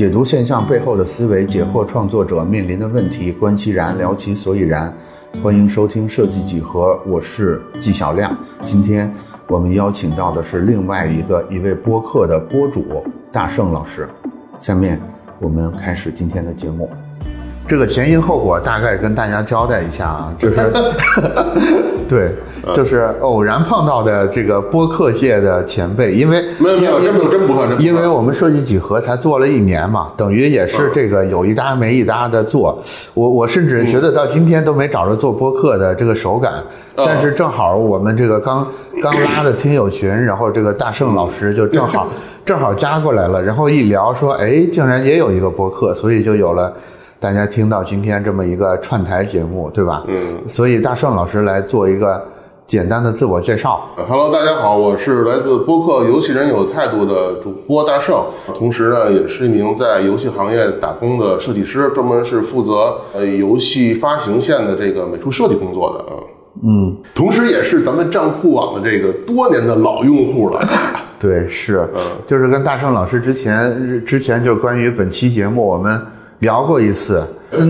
解读现象背后的思维，解惑创作者面临的问题，观其然，聊其所以然。欢迎收听设计几何，我是纪晓亮。今天我们邀请到的是另外一个一位播客的播主大圣老师。下面我们开始今天的节目。这个前因后果大概跟大家交代一下啊，就是 对，就是偶然碰到的这个播客界的前辈，因为没有没有，真不真不算，因为我们设计几何才做了一年嘛，等于也是这个有一搭没一搭的做。我我甚至觉得到今天都没找着做播客的这个手感，但是正好我们这个刚刚拉的听友群，然后这个大圣老师就正好 正好加过来了，然后一聊说，哎，竟然也有一个播客，所以就有了。大家听到今天这么一个串台节目，对吧？嗯。所以大圣老师来做一个简单的自我介绍。Hello，大家好，我是来自播客游戏人有态度的主播大圣，同时呢，也是一名在游戏行业打工的设计师，专门是负责呃游戏发行线的这个美术设计工作的啊。嗯。同时也是咱们站酷网的这个多年的老用户了。对，是。嗯。就是跟大圣老师之前之前就关于本期节目我们。聊过一次，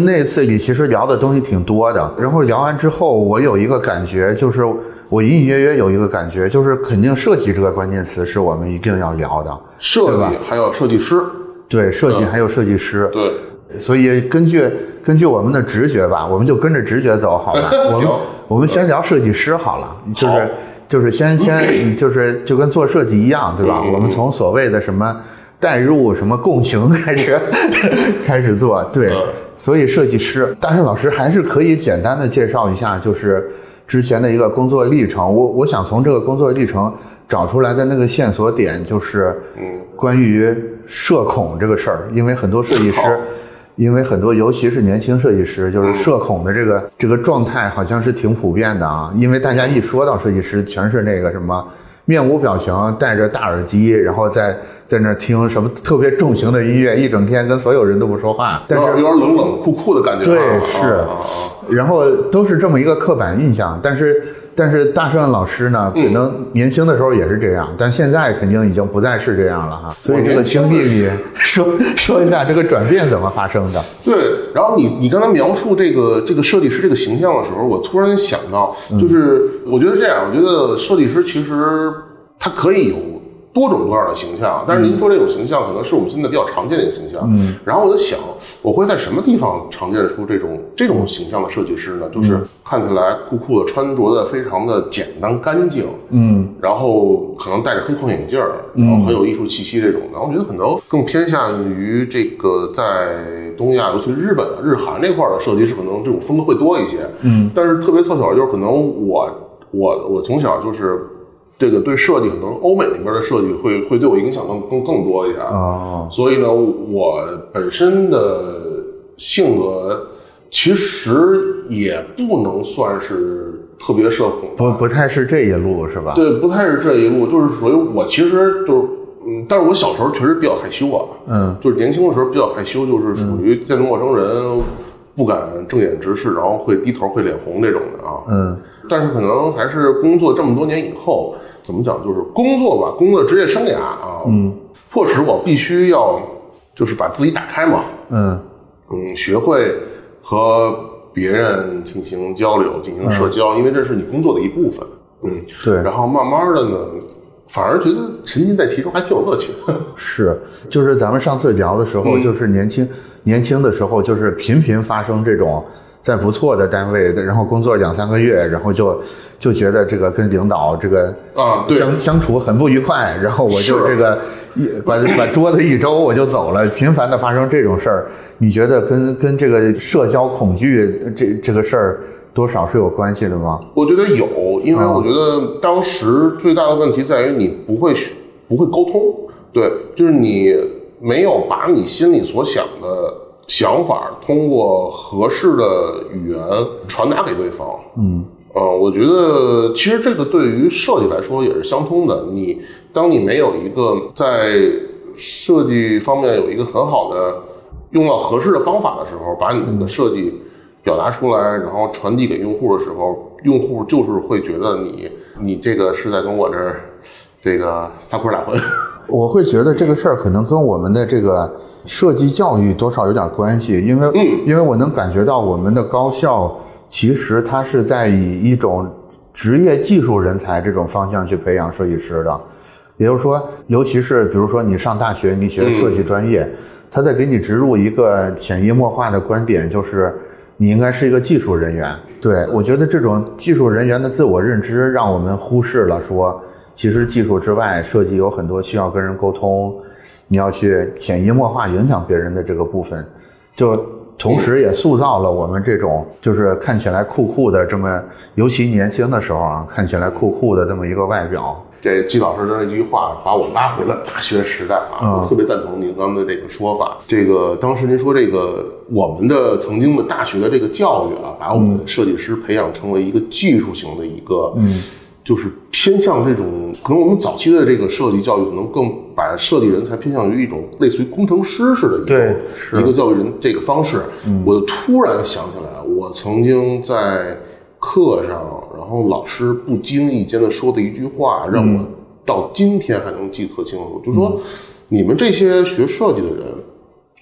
那次你其实聊的东西挺多的。然后聊完之后，我有一个感觉，就是我隐隐约约有一个感觉，就是肯定设计这个关键词是我们一定要聊的。设计还有设计师，对，设计还有设计师，对。所以根据根据我们的直觉吧，我们就跟着直觉走，好吧？我们我们先聊设计师好了，就是就是先先就是就跟做设计一样，对吧？我们从所谓的什么。代入什么共情开始 开始做对，所以设计师但是老师还是可以简单的介绍一下，就是之前的一个工作历程。我我想从这个工作历程找出来的那个线索点，就是嗯，关于社恐这个事儿。因为很多设计师，因为很多尤其是年轻设计师，就是社恐的这个这个状态好像是挺普遍的啊。因为大家一说到设计师，全是那个什么。面无表情，戴着大耳机，然后在在那听什么特别重型的音乐，一整天跟所有人都不说话，但是有点冷冷酷酷的感觉。对，是，然后都是这么一个刻板印象，但是。但是大圣老师呢，可能年轻的时候也是这样，但现在肯定已经不再是这样了哈。所以这个经历，你说 说一下这个转变怎么发生的？对，然后你你刚才描述这个这个设计师这个形象的时候，我突然想到，就是我觉得这样，我觉得设计师其实他可以有。多种多样的形象，但是您说这种形象可能是我们现在比较常见的一个形象。嗯，然后我就想，我会在什么地方常见出这种这种形象的设计师呢？就是看起来酷酷的，穿着的非常的简单干净，嗯，然后可能戴着黑框眼镜儿，然后很有艺术气息这种。然后我觉得可能更偏向于这个在东亚，尤其日本、日韩这块的设计师，可能这种风格会多一些。嗯，但是特别凑巧就是可能我我我从小就是。这个对设计可能欧美那边的设计会会对我影响更更更多一点啊，所以呢，我本身的性格其实也不能算是特别社恐，不不太是这一路是吧？对，不太是这一路，就是属于我其实就是嗯，但是我小时候确实比较害羞啊，嗯，就是年轻的时候比较害羞，就是属于见陌生人不敢正眼直视，然后会低头会脸红那种的啊，嗯，但是可能还是工作这么多年以后。怎么讲？就是工作吧，工作职业生涯啊，嗯，迫使我必须要，就是把自己打开嘛，嗯嗯，学会和别人进行交流、进行社交，因为这是你工作的一部分，嗯，对。然后慢慢的呢，反而觉得沉浸在其中还挺有乐趣。是，就是咱们上次聊的时候，就是年轻年轻的时候，就是频频发生这种。在不错的单位，然后工作两三个月，然后就就觉得这个跟领导这个啊相相处很不愉快，然后我就这个一把把桌子一周我就走了。频繁的发生这种事儿，你觉得跟跟这个社交恐惧这这个事儿多少是有关系的吗？我觉得有，因为我觉得当时最大的问题在于你不会不会沟通，对，就是你没有把你心里所想的。想法通过合适的语言传达给对方。嗯，呃，我觉得其实这个对于设计来说也是相通的。你当你没有一个在设计方面有一个很好的用到合适的方法的时候，把你的设计表达出来，然后传递给用户的时候，用户就是会觉得你你这个是在跟我这儿这个撒泼打混。我会觉得这个事儿可能跟我们的这个设计教育多少有点关系，因为因为我能感觉到我们的高校其实它是在以一种职业技术人才这种方向去培养设计师的，也就是说，尤其是比如说你上大学，你学设计专业，他在给你植入一个潜移默化的观点，就是你应该是一个技术人员。对我觉得这种技术人员的自我认知，让我们忽视了说。其实技术之外，设计有很多需要跟人沟通，你要去潜移默化影响别人的这个部分，就同时也塑造了我们这种就是看起来酷酷的这么，尤其年轻的时候啊，看起来酷酷的这么一个外表。这季老师的那句话把我拉回了大学时代啊，我特别赞同您刚才这个说法。这个当时您说这个我们的曾经的大学的这个教育啊，把我们设计师培养成为一个技术型的一个嗯。就是偏向这种，可能我们早期的这个设计教育，可能更把设计人才偏向于一种类似于工程师似的一个一个教育人这个方式。我突然想起来，我曾经在课上，然后老师不经意间的说的一句话，让我到今天还能记得特清楚，就是说，你们这些学设计的人，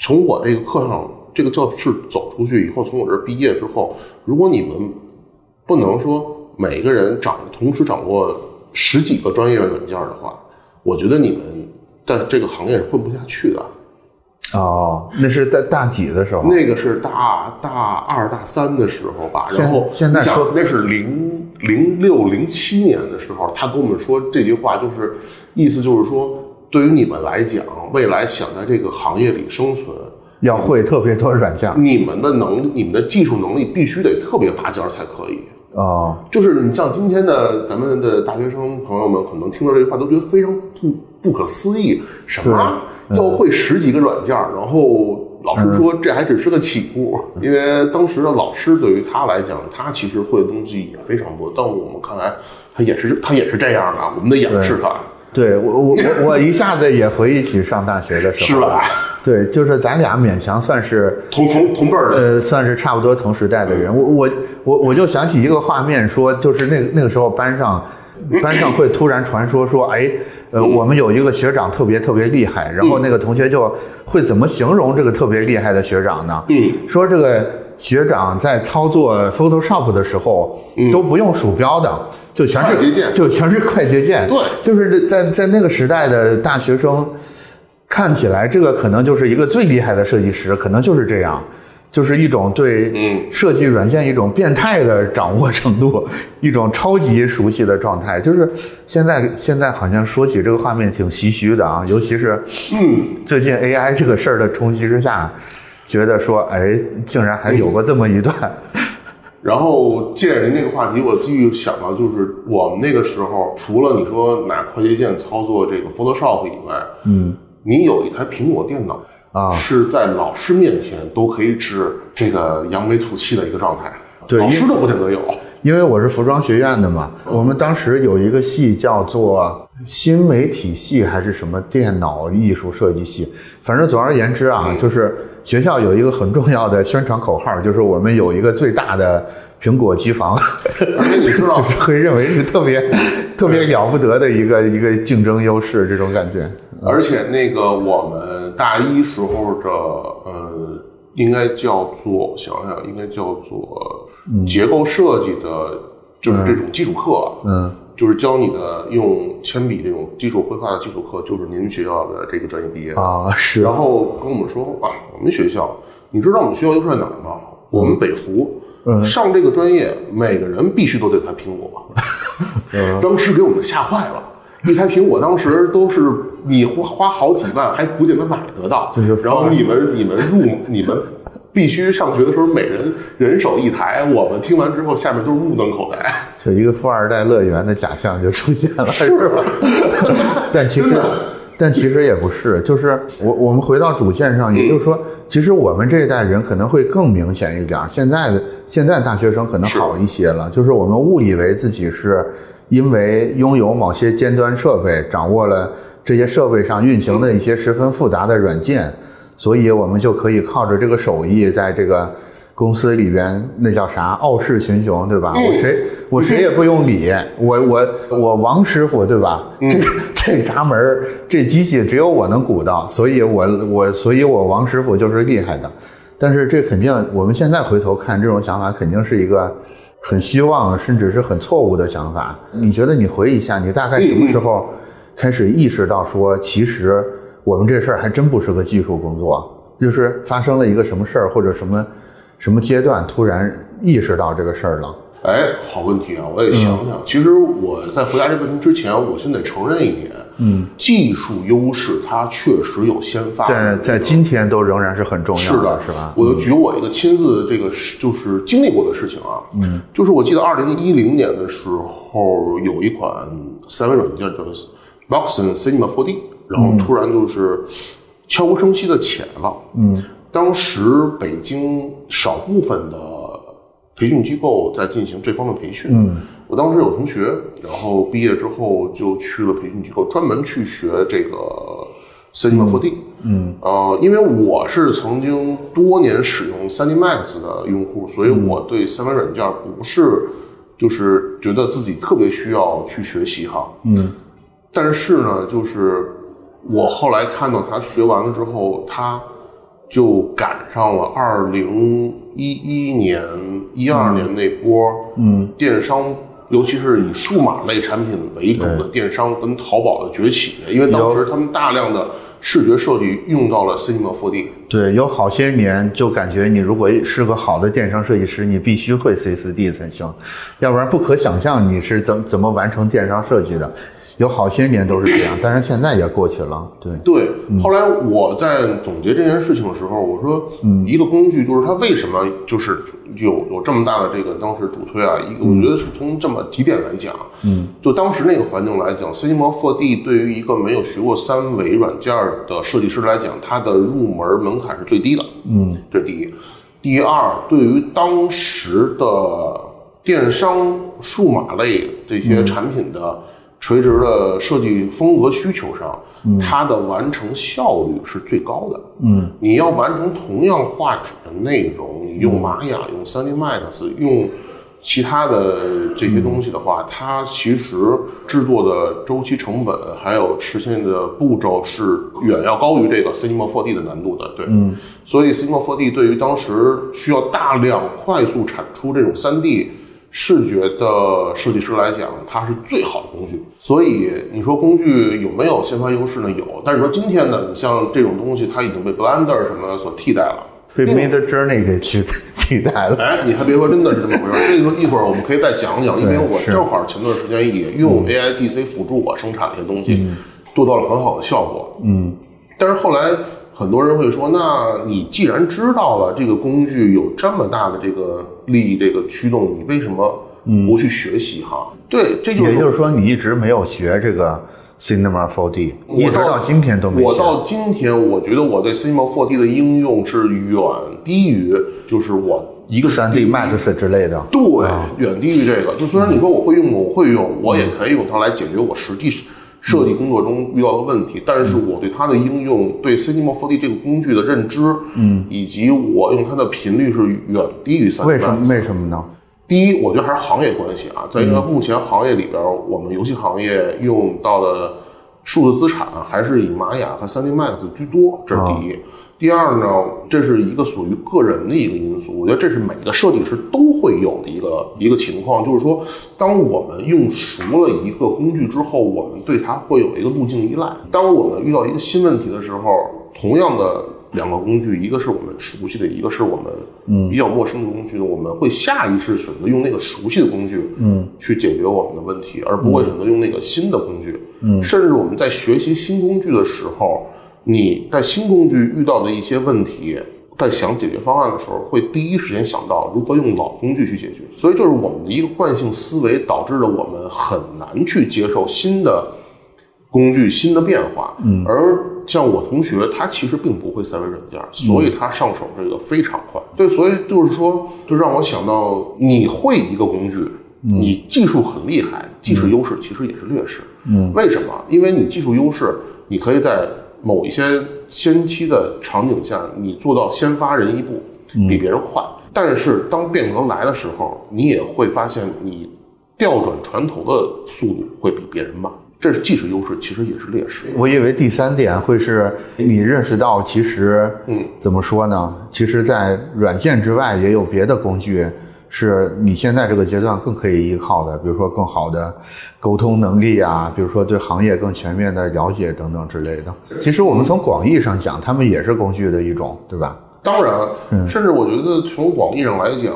从我这个课上这个教室走出去以后，从我这儿毕业之后，如果你们不能说。每个人掌同时掌握十几个专业软件的话，我觉得你们在这个行业是混不下去的。哦，那是在大几的时候？那个是大大二大三的时候吧。然后现在说那是零零六零七年的时候，他跟我们说这句话，就是意思就是说，对于你们来讲，未来想在这个行业里生存，要会特别多软件。你们的能力，你们的技术能力必须得特别拔尖才可以。啊，就是你像今天的咱们的大学生朋友们，可能听到这句话都觉得非常不不可思议。什么要会十几个软件？然后老师说这还只是个起步，因为当时的老师对于他来讲，他其实会的东西也非常多。但我们看来，他也是他也是这样的，我们得仰视他。对我我我我一下子也回忆起上大学的时候，是吧？对，就是咱俩勉强算是同同同辈儿的，呃，算是差不多同时代的人。我我我我就想起一个画面，说就是那那个时候班上班上会突然传说说，哎，呃，我们有一个学长特别特别厉害，然后那个同学就会怎么形容这个特别厉害的学长呢？嗯，说这个学长在操作 Photoshop 的时候都不用鼠标的。就全是快捷键，就全是快捷键。对，就是在在那个时代的大学生看起来，这个可能就是一个最厉害的设计师，可能就是这样，就是一种对设计软件一种变态的掌握程度，一种超级熟悉的状态。就是现在现在好像说起这个画面挺唏嘘的啊，尤其是嗯，最近 AI 这个事儿的冲击之下，觉得说哎，竟然还有过这么一段。然后借着您这个话题，我继续想到，就是我们那个时候，除了你说拿快捷键操作这个 Photoshop 以外，嗯，你有一台苹果电脑啊，是在老师面前都可以指这个扬眉吐气的一个状态，对，老师都不见得有。因为我是服装学院的嘛，我们当时有一个系叫做新媒体系还是什么电脑艺术设计系，反正总而言之啊，就是学校有一个很重要的宣传口号，就是我们有一个最大的苹果机房，而且你知道，会认为是特别特别了不得的一个一个竞争优势，这种感觉。而且那个我们大一时候的呃。应该叫做想想，应该叫做结构设计的，就是这种基础课，嗯，就是教你的用铅笔这种基础绘画的基础课，就是您学校的这个专业毕业啊，是。然后跟我们说啊，我们学校，你知道我们学校优势在哪儿吗？我们北服上这个专业，每个人必须都得开苹果，当时给我们吓坏了。一台苹果当时都是你花花好几万还不见得买得到，就是然后你们你们入你们必须上学的时候每人人手一台，我们听完之后下面都是目瞪口呆，就一个富二代乐园的假象就出现了，是吧？但其实但其实也不是，就是我我们回到主线上，也就是说，其实我们这一代人可能会更明显一点，现在的现在大学生可能好一些了，就是我们误以为自己是。因为拥有某些尖端设备，掌握了这些设备上运行的一些十分复杂的软件，所以我们就可以靠着这个手艺，在这个公司里边，那叫啥傲视群雄，对吧？我谁我谁也不用理，我我我王师傅，对吧？这这闸门这机器只有我能鼓到，所以我我所以我王师傅就是厉害的。但是这肯定我们现在回头看这种想法，肯定是一个很希望甚至是很错误的想法。你觉得你回忆一下，你大概什么时候开始意识到说，其实我们这事儿还真不是个技术工作，就是发生了一个什么事儿或者什么什么阶段，突然意识到这个事儿了。哎，好问题啊！我也想想，其实我在回答这个问题之前，我先得承认一点，嗯，技术优势它确实有先发，在在今天都仍然是很重要的，是吧？我就举我一个亲自这个就是经历过的事情啊，嗯，就是我记得二零一零年的时候，有一款三维软件叫 Voxon Cinema 4D，然后突然就是悄无声息的起来了，嗯，当时北京少部分的。培训机构在进行这方面培训。嗯，我当时有同学，然后毕业之后就去了培训机构，专门去学这个 Cinema 4D。嗯，呃，因为我是曾经多年使用 3D Max 的用户，所以我对三维软件不是就是觉得自己特别需要去学习哈。嗯，但是呢，就是我后来看到他学完了之后，他。就赶上了二零一一年、一二年那波，嗯，电商，尤其是以数码类产品为主的电商跟淘宝的崛起，因为当时他们大量的视觉设计用到了 Cinema 4D。对，有好些年就感觉你如果是个好的电商设计师，你必须会 C4D 才行，要不然不可想象你是怎怎么完成电商设计的。有好些年都是这样，但是现在也过去了。对对，后来我在总结这件事情的时候，我说，嗯，一个工具就是它为什么就是有有这么大的这个当时主推啊？一个我觉得是从这么几点来讲，嗯，就当时那个环境来讲，Cinema 4D 对于一个没有学过三维软件的设计师来讲，它的入门门槛是最低的。嗯，这是第一。第二，对于当时的电商数码类这些产品的。垂直的设计风格需求上，它的完成效率是最高的。嗯，你要完成同样画质的内容，你用玛雅、用 3D Max、用其他的这些东西的话，它其实制作的周期成本还有实现的步骤是远要高于这个 Cinema 4D 的难度的。对，嗯，所以 Cinema 4D 对于当时需要大量快速产出这种 3D。视觉的设计师来讲，它是最好的工具。所以你说工具有没有先发优势呢？有。但是说今天呢，你像这种东西，它已经被 Blender 什么所替代了，被 Mid Journey 给去替代了。哎，你还别说，真的是这么回事。这个一会儿我们可以再讲讲，因为我正好前段时间也用 AI GC 辅助我生产了一些东西，做到了很好的效果。嗯，但是后来。很多人会说，那你既然知道了这个工具有这么大的这个利益这个驱动，你为什么不去学习哈？对，这就也就是说你一直没有学这个 Cinema 4D，一直到今天都没。我到今天，我觉得我对 Cinema 4D 的应用是远低于就是我一个三 D Max 之类的。对，远低于这个。就虽然你说我会用，我会用，我也可以用它来解决我实际。设计工作中遇到的问题，但是我对它的应用，对 Cinema 4D 这个工具的认知，嗯，以及我用它的频率是远低于三。为什么？为什么呢？第一，我觉得还是行业关系啊，在一个目前行业里边，我们游戏行业用到的数字资产还是以玛雅和 3D Max 居多，这是第一。第二呢，这是一个属于个人的一个因素，我觉得这是每个设计师都会有的一个一个情况，就是说，当我们用熟了一个工具之后，我们对它会有一个路径依赖。当我们遇到一个新问题的时候，同样的两个工具，一个是我们熟悉的，一个是我们比较陌生的工具呢，我们会下意识选择用那个熟悉的工具，嗯，去解决我们的问题，而不会选择用那个新的工具。嗯，甚至我们在学习新工具的时候。你在新工具遇到的一些问题，在想解决方案的时候，会第一时间想到如何用老工具去解决。所以，就是我们的一个惯性思维，导致了我们很难去接受新的工具、新的变化。嗯，而像我同学，他其实并不会三维软件，所以他上手这个非常快。对，所以就是说，就让我想到，你会一个工具，你技术很厉害，技术优势其实也是劣势。嗯，为什么？因为你技术优势，你可以在某一些先期的场景下，你做到先发人一步，比别人快。但是当变革来的时候，你也会发现你调转船头的速度会比别人慢。这是既是优势，其实也是劣势。我以为第三点会是你认识到，其实，嗯，怎么说呢？其实，在软件之外也有别的工具，是你现在这个阶段更可以依靠的，比如说更好的沟通能力啊，比如说对行业更全面的了解等等之类的。其实我们从广义上讲，他们也是工具的一种，对吧？当然，甚至我觉得从广义上来讲，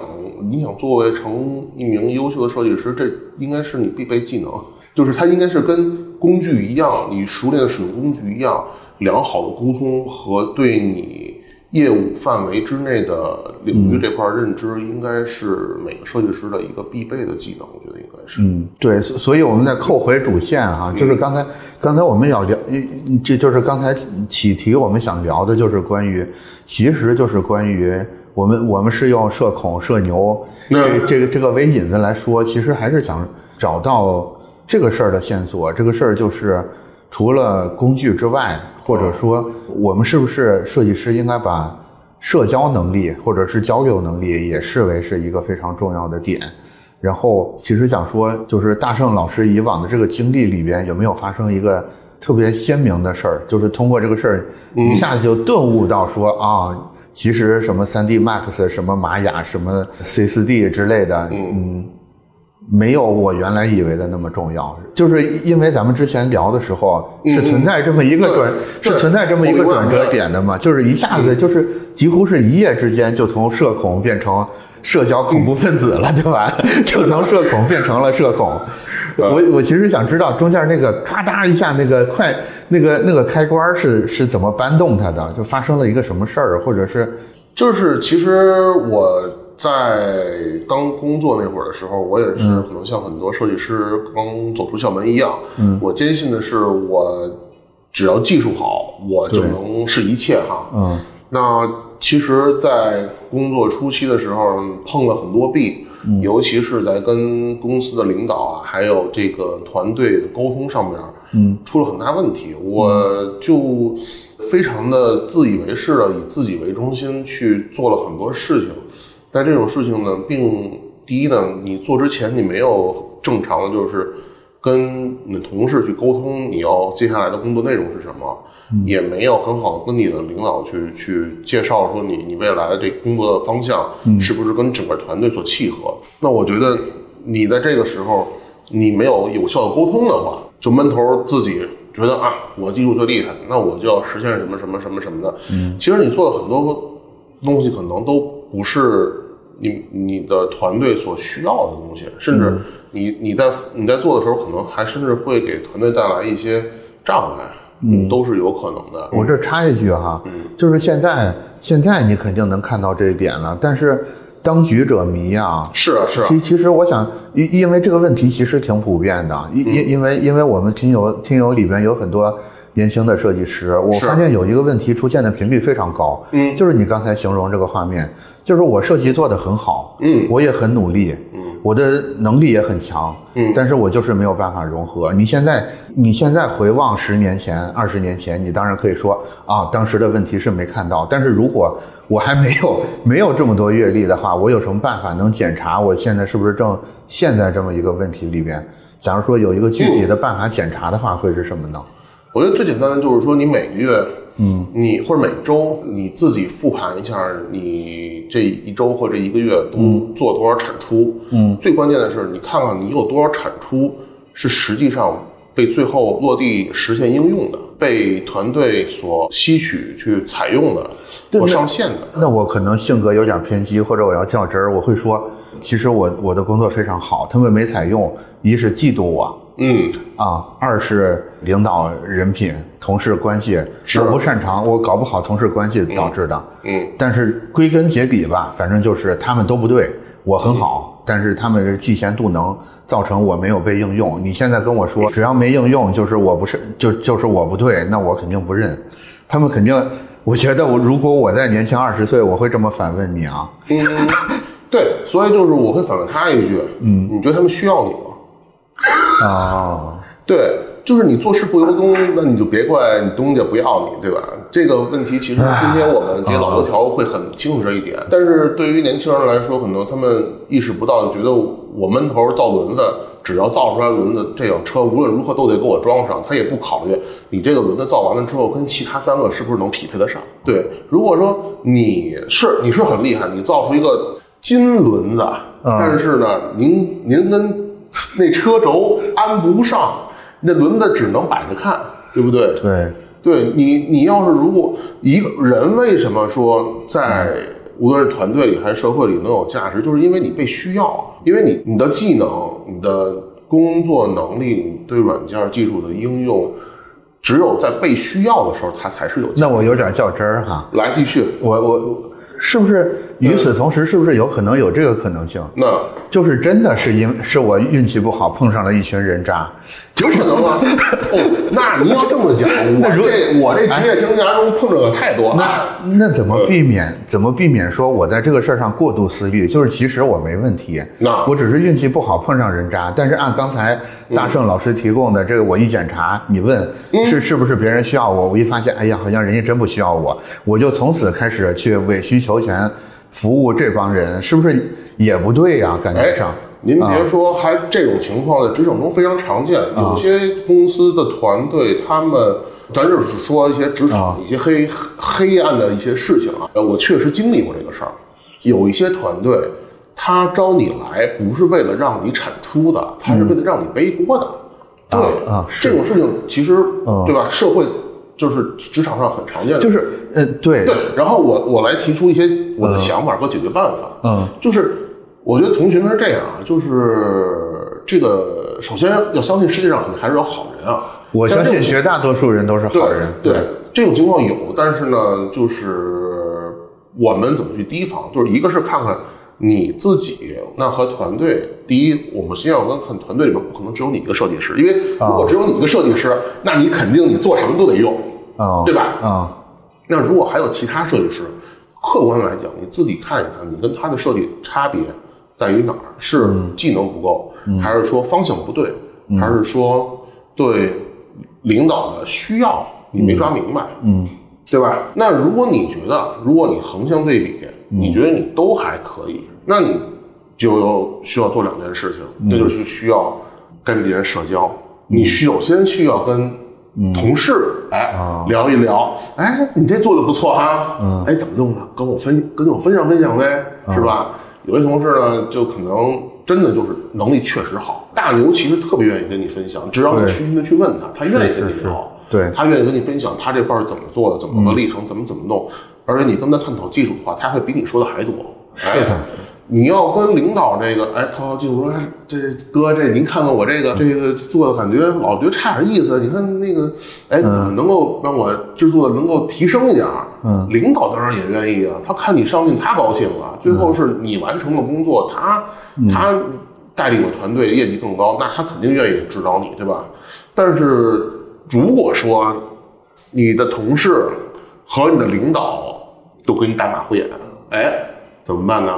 你想作为成一名优秀的设计师，这应该是你必备技能，就是它应该是跟工具一样，你熟练的使用工具一样，良好的沟通和对你业务范围之内的领域这块认知，应该是每个设计师的一个必备的技能。我觉得应该是。嗯，对，所所以我们再扣回主线啊、就是刚才刚才我们要聊，嗯这就是刚才起题我们想聊的，就是关于，其实就是关于我们我们是用社恐社牛这嗯这个这个为引子来说，其实还是想找到这个事儿的线索。这个事儿就是除了工具之外，或者说我们是不是设计师应该把社交能力或者是交流能力也视为是一个非常重要的点。然后，其实想说，就是大圣老师以往的这个经历里边，有没有发生一个特别鲜明的事儿？就是通过这个事儿，一下子就顿悟到说啊，其实什么 3D Max、什么玛雅、什么 C 4 D 之类的，嗯，没有我原来以为的那么重要。就是因为咱们之前聊的时候，是存在这么一个转，对是存在这么一个转折点的嘛？就是一下子就是几乎是一夜之间就从社恐变成社交恐怖分子了，对吧？就从社恐变成了社恐。我我其实想知道中间那个咔嗒一下那个快那个那个开关是是怎么搬动它的？就发生了一个什么事儿，或者是就是其实我在刚工作那会儿的时候，我也是嗯。可能像很多设计师刚走出校门一样，嗯，我坚信的是我只要技术好，我就能是一切哈。嗯。那其实，在工作初期的时候碰了很多壁，尤其是在跟公司的领导啊，还有这个团队的沟通上面，嗯，出了很大问题。我就非常的自以为是的以自己为中心去做了很多事情，但这种事情呢，并第一呢，你做之前你没有正常的就是跟你的同事去沟通你要接下来的工作内容是什么，也没有很好的跟你的领导去去介绍说你你未来的这工作的方向是不是跟整个团队所契合。那我觉得你在这个时候你没有有效的沟通的话，就闷头自己觉得啊，我技术最厉害，那我就要实现什么什么什么什么的。嗯，其实你做的很多东西可能都不是你你的团队所需要的东西，甚至你你在你在做的时候，可能还甚至会给团队带来一些障碍，嗯，都是有可能的。我这插一句哈，嗯就是现在现在你肯定能看到这一点了，但是当局者迷啊，是啊，是啊，其其实我想，因因为这个问题其实挺普遍的，因因因为因为我们听友听友里边有很多年轻的设计师，我发现有一个问题出现的频率非常高，嗯就是你刚才形容这个画面，就是我设计做得很好，嗯我也很努力，嗯，我的能力也很强，嗯但是我就是没有办法融合。你现在你现在回望十年前、二十年前，你当然可以说啊，当时的问题是没看到，但是如果我还没有 没有这么多阅历的话，我有什么办法能检查我现在是不是正陷在这么一个问题里边？假如说有一个具体的办法检查的话，会是什么呢？我觉得最简单的就是说，你每个月，嗯，你或者每周你自己复盘一下，你这一周或这一个月都做了多少产出，嗯，最关键的是你看看你有多少产出是实际上被最后落地实现应用的，被团队所吸取去采用的或上线的。那我可能性格有点偏激，或者我要较真儿，我会说，其实我我的工作非常好，他们没采用，一是嫉妒我，嗯，啊，二是领导人品、同事关系，是我不擅长，我搞不好同事关系导致的。嗯，但是归根结底吧，反正就是他们都不对，我很好，但是他们是嫉贤妒能，造成我没有被应用。你现在跟我说，只要没应用，就是我不是，就就是我不对，那我肯定不认。他们肯定，我觉得我如果我在年轻二十岁，我会这么反问你啊。嗯，对，所以就是我会反问他一句，嗯，你觉得他们需要你吗？啊，对，就是你做事不由衷，那你就别怪你东家不要你，对吧？这个问题其实今天我们这些老油条会很清楚这一点，但是对于年轻人来说，很多他们意识不到，觉得我闷头造轮子只要造出来轮子，这辆车无论如何都得给我装上，他也不考虑你这个轮子造完了之后跟其他三个是不是能匹配得上。对，如果说你是你是很厉害，你造出一个金轮子，但是呢，您您跟 那车轴安不上，那轮子只能摆着看，对不对？对，对你，你要是如果一个人为什么说在无论是团队里还是社会里能有价值，就是因为你被需要，因为你你的技能、你的工作能力、你对软件技术的应用，只有在被需要的时候，它才是有价值。那我有点较真儿哈，来继续，我我是不是与此同时，是不是有可能有这个可能性？那就是真的是因是我运气不好碰上了一群人渣，有可能吗？哦，那您要这么讲，我这我这职业生涯中碰着的太多了。那那怎么避免？怎么避免说我在这个事儿上过度思虑？就是其实我没问题，那我只是运气不好碰上人渣。但是按刚才大圣老师提供的这个，我一检查，你问是是不是别人需要我，我一发现，哎呀，好像人家真不需要我，我就从此开始去委曲求全，服务这帮人，是不是也不对呀？感觉上。您别说，还这种情况在职场中非常常见。有些公司的团队，他们，咱就是说一些职场一些黑黑暗的一些事情啊。呃，我确实经历过这个事儿。有一些团队，他招你来不是为了让你产出的，他是为了让你背锅的。对啊，这种事情其实对吧？社会就是职场上很常见的，就是呃，对对。然后我我来提出一些我的想法和解决办法。嗯，就是。我觉得同学们是这样啊，就是这个，首先要相信世界上肯定还是有好人啊。我相信绝大多数人都是好人。对这种情况有，但是呢，就是我们怎么去提防？就是一个是看看你自己，那和团队。第一，我们先要跟看团队里边不可能只有你一个设计师，因为如果只有你一个设计师，那你肯定你做什么都得用，啊，对吧？啊，那如果还有其他设计师，客观来讲，你自己看一看，你跟他的设计差别。在于哪儿？是技能不够，还是说方向不对，还是说对领导的需要你没抓明白？嗯，对吧？那如果你觉得，如果你横向对比，你觉得你都还可以，那你就需要做两件事情，那就是需要跟别人社交。你首先需要跟同事哎聊一聊，哎，你这做的不错哈，哎，怎么弄的？跟我分跟我分享分享呗，是吧？有些同事呢，就可能真的就是能力确实好，大牛其实特别愿意跟你分享，只要你虚心的去问他，他愿意跟你聊，对他愿意跟你分享他这块是怎么做的，怎么个历程，怎么怎么弄，而且你跟他探讨技术的话，他会比你说的还多。是的。你要跟领导这个，哎，套套技术说，这哥，这您看看我这个，这个做的感觉老觉得差点意思。你看那个，哎，怎么能够让我制作的能够提升一点？嗯，领导当然也愿意啊，他看你上进，他高兴啊。最后是你完成了工作，他他带领的团队业绩更高，那他肯定愿意指导你，对吧？但是如果说你的同事和你的领导都给你打马虎眼，哎，怎么办呢？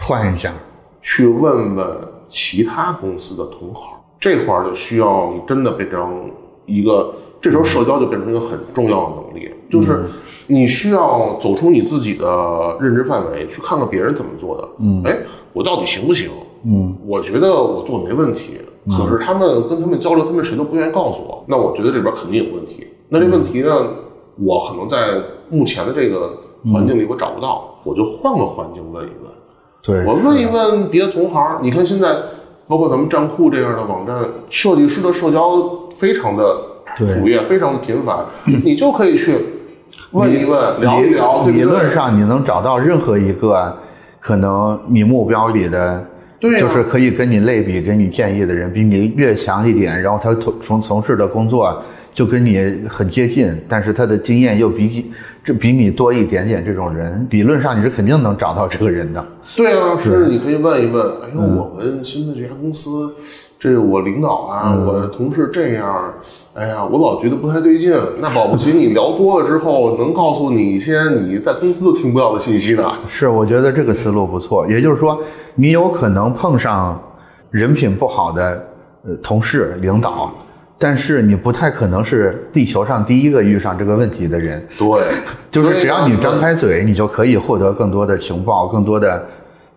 换一下，去问问其他公司的同行，这块儿就需要你真的变成一个，这时候社交就变成一个很重要的能力，就是你需要走出你自己的认知范围，去看看别人怎么做的。嗯，哎，我到底行不行？嗯，我觉得我做没问题，可是他们跟他们交流，他们谁都不愿意告诉我，那我觉得这边肯定有问题。那这问题呢，我可能在目前的这个环境里我找不到，我就换个环境问一问。对，我问一问别的同行，你看现在包括咱们站酷这样的网站，设计师的社交非常的普遍，非常的频繁，你就可以去问一问，聊一聊。理论上你能找到任何一个可能你目标里的，对，就是可以跟你类比、给你建议的人，比你越强一点，然后他从从从事的工作就跟你很接近，但是他的经验又比你。这比你多一点点，这种人理论上你是肯定能找到这个人的。对啊，甚至你可以问一问，哎呦，我们新的这家公司，这我领导啊，我同事这样，哎呀，我老觉得不太对劲。那保不齐你聊多了之后，能告诉你一些你在公司都听不到的信息呢。是，我觉得这个思路不错。也就是说，你有可能碰上人品不好的呃同事、领导。但是你不太可能是地球上第一个遇上这个问题的人。对，就是只要你张开嘴，你就可以获得更多的情报，更多的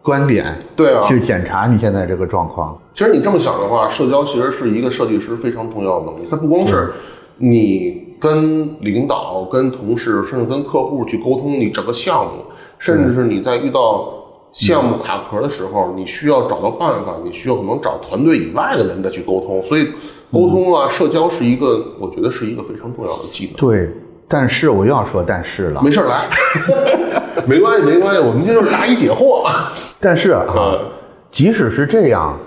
观点，对啊去检查你现在这个状况。其实你这么想的话，社交其实是一个设计师非常重要的能力。它不光是你跟领导、跟同事，甚至跟客户去沟通你整个项目，甚至是你在遇到项目卡壳的时候，你需要找到办法，你需要可能找团队以外的人再去沟通。所以，沟通啊，社交是一个，我觉得是一个非常重要的技能。对，但是我又要说但是了，没事儿来，没关系，没关系，我们这就是答疑解惑嘛。但是啊，即使是这样，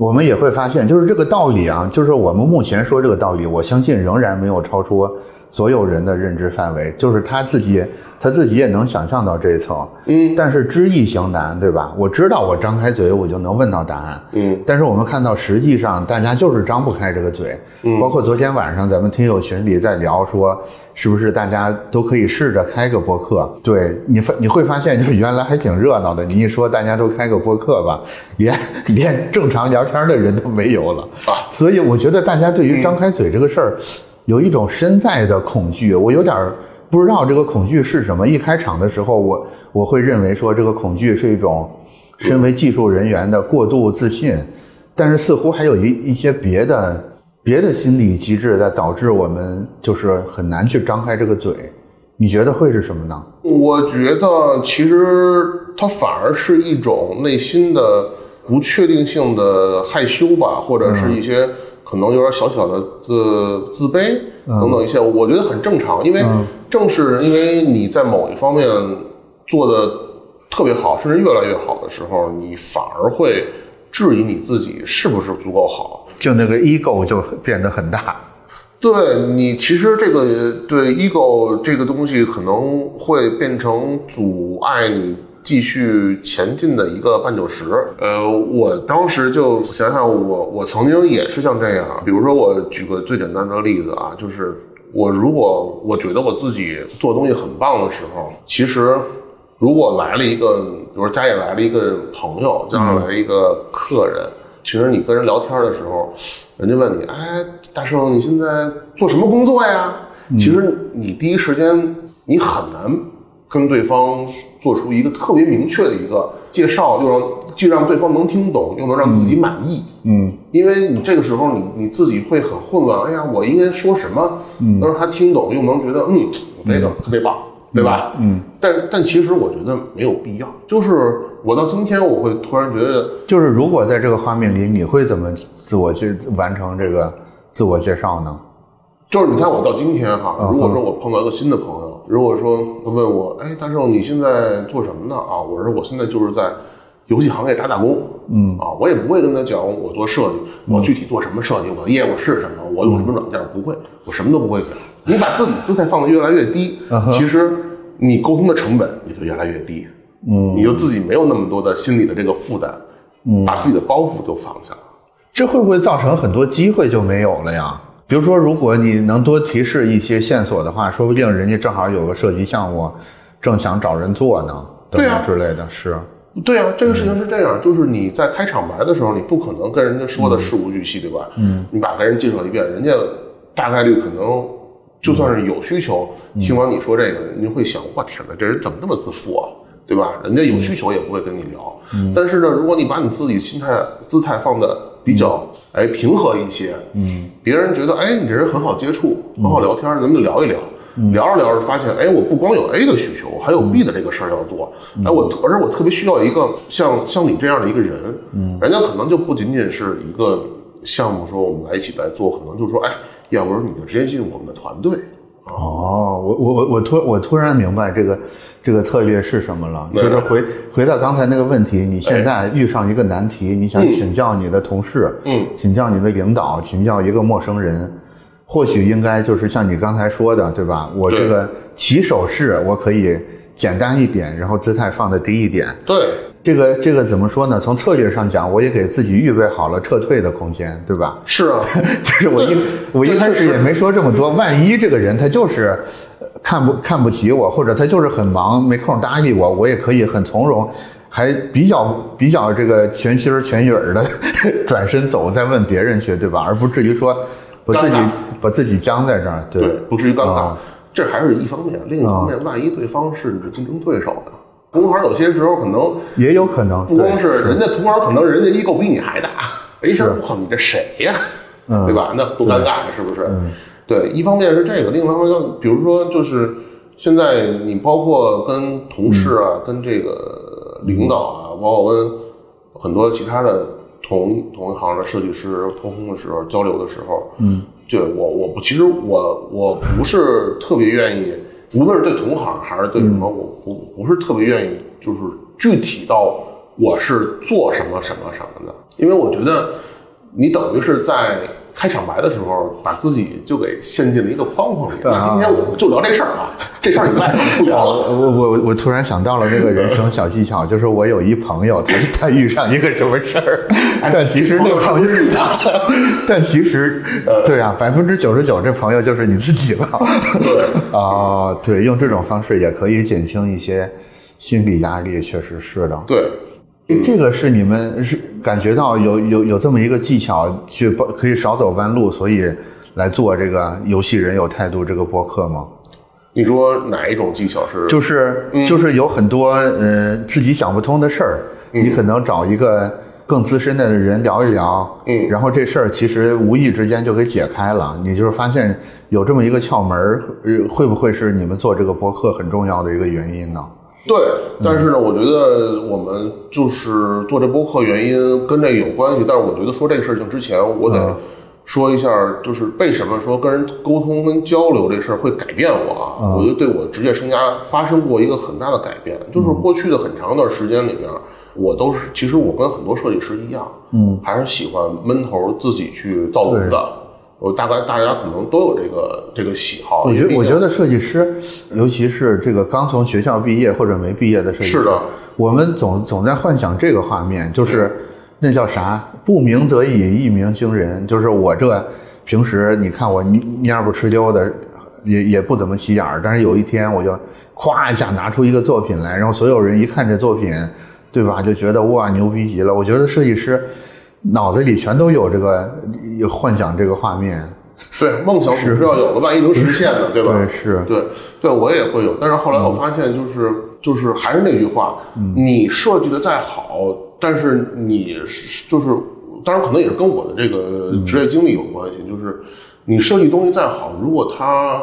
我们也会发现，就是这个道理啊，就是我们目前说这个道理，我相信仍然没有超出所有人的认知范围，就是他自己他自己也能想象到这一层，嗯，但是知易行难，对吧？我知道我张开嘴我就能问到答案，嗯，但是我们看到实际上大家就是张不开这个嘴，嗯，包括昨天晚上咱们听友群里在聊说。是不是大家都可以试着开个播客？对你发你会发现，就是原来还挺热闹的。你一说大家都开个播客吧，连连正常聊天的人都没有了。所以我觉得大家对于张开嘴这个事儿，有一种深在的恐惧。我有点不知道这个恐惧是什么。一开场的时候，我我会认为说这个恐惧是一种身为技术人员的过度自信，但是似乎还有一一些别的。别的心理机制在导致我们就是很难去张开这个嘴，你觉得会是什么呢？我觉得其实它反而是一种内心的不确定性的害羞吧，或者是一些可能有点小小的自自卑等等一些，我觉得很正常，因为正是因为你在某一方面做的特别好，甚至越来越好的时候，你反而会质疑你自己是不是足够好。就那个 ego 就变得很大，对你其实这个对 ego 这个东西可能会变成阻碍你继续前进的一个绊脚石。呃，我当时就想想，我我曾经也是像这样，比如说我举个最简单的例子啊，就是我如果我觉得我自己做东西很棒的时候，其实如果来了一个，比如家里来了一个朋友，加上来一个客人。其实你跟人聊天的时候，人家问你，哎，大圣，你现在做什么工作呀？其实你第一时间你很难跟对方做出一个特别明确的一个介绍，又让既让对方能听懂，又能让自己满意。嗯，因为你这个时候你你自己会很混乱。哎呀，我应该说什么能让他听懂，又能觉得嗯，我这个特别棒，对吧？嗯，但但其实我觉得没有必要，就是。我到今天，我会突然觉得，就是如果在这个画面里，你会怎么自我去完成这个自我介绍呢？就是你看，我到今天哈，如果说我碰到一个新的朋友，如果说他问我，哎，大圣，你现在做什么呢？啊，我说我现在就是在游戏行业打打工，嗯，啊，我也不会跟他讲我做设计，我具体做什么设计，我的业务是什么，我用什么软件，不会，我什么都不会讲。你把自己姿态放得越来越低，其实你沟通的成本也就越来越低。嗯，你就自己没有那么多的心理的这个负担，嗯，把自己的包袱都放下了，这会不会造成很多机会就没有了呀？比如说，如果你能多提示一些线索的话，说不定人家正好有个设计项目，正想找人做呢，等等之类的是，对啊，这个事情是这样，就是你在开场白的时候，你不可能跟人家说的事无巨细，对吧？嗯，你把跟人介绍一遍，人家大概率可能就算是有需求，听完你说这个，人家会想，我天哪，这人怎么那么自负啊？对吧？人家有需求也不会跟你聊。嗯，但是呢，如果你把你自己心态姿态放的比较哎平和一些，嗯，别人觉得哎你这人很好接触，很好聊天，咱们聊一聊。聊着聊着发现，哎，我不光有 A 的需求，还有 B 的这个事儿要做。哎，我而且我特别需要一个像像你这样的一个人。嗯，人家可能就不仅仅是一个项目，说我们来一起来做，可能就说，哎，要不然你就直接进我们的团队。哦，我我我我突我突然明白这个这个策略是什么了，就是回回到刚才那个问题，你现在遇上一个难题，你想请教你的同事，嗯，请教你的领导，请教一个陌生人，或许应该就是像你刚才说的，对吧？我这个起手式我可以简单一点，然后姿态放的低一点，对。这个这个怎么说呢？从策略上讲，我也给自己预备好了撤退的空间，对吧？是啊，就是我一我一开始也没说这么多。万一这个人他就是看不看不起我，或者他就是很忙没空搭理我，我也可以很从容，还比较比较这个全心全意儿的 转身走，再问别人去，对吧？而不至于说把自己把自己僵在这儿，对，不至于尴尬。这还是一方面，另一方面，万一对方是你的竞争对手呢？同行有些时候可能也有可能不光是人家同行，可能人家 ego 比你还大。一想，我靠，你这谁呀？嗯对吧？那多尴尬，是不是？对，一方面是这个，另一方面，比如说就是现在你包括跟同事啊，跟这个领导啊，包括跟很多其他的同同一行的设计师沟通的时候、交流的时候，嗯，对我我不，其实我我不是特别愿意，无论是对同行还是对什么，我不不是特别愿意，就是具体到我是做什么什么什么的，因为我觉得你等于是在开场白的时候，把自己就给陷进了一个框框里。那今天我们就聊这事儿啊，这事儿以外不聊了。我我我突然想到了那个人生小技巧，就是我有一朋友，他他遇上一个什么事儿，但其实那朋友是你的，但其实对啊，百分之九十九这朋友就是你自己了。啊，对，用这种方式也可以减轻一些心理压力，确实是的。对，这个是你们是感觉到有有有这么一个技巧，去帮可以少走弯路，所以来做这个游戏人有态度这个播客吗？你说哪一种技巧是？就是就是有很多呃自己想不通的事儿，你可能找一个更资深的人聊一聊，嗯然后这事儿其实无意之间就给解开了，你就是发现有这么一个窍门儿，呃会不会是你们做这个播客很重要的一个原因呢？对，但是呢，我觉得我们就是做这播客原因跟这有关系，但是我觉得说这个事情之前，我得说一下，就是为什么说跟人沟通跟交流这事儿会改变我啊？我觉得对我职业生涯发生过一个很大的改变，就是过去的很长一段时间里面，我都是其实我跟很多设计师一样，嗯，还是喜欢闷头自己去造轮的。我大概大家可能都有这个这个喜好。我觉得，我觉得设计师，尤其是这个刚从学校毕业或者没毕业的设计师，是的，我们总总在幻想这个画面，就是那叫啥？不鸣则已，一鸣惊人。就是我这平时你看我蔫蔫不哧溜的，也也不怎么起眼儿，但是有一天我就咵一下拿出一个作品来，然后所有人一看这作品，对吧，就觉得哇牛逼极了。我觉得设计师脑子里全都有这个幻想这个画面。对，梦想总是要有的，万一能实现呢，对吧？对是对，对我也会有，但是后来我发现，就是、就是还是那句话，你设计的再好，但是你是就是，当然可能也是跟我的这个职业经历有关系，就是你设计东西再好，如果它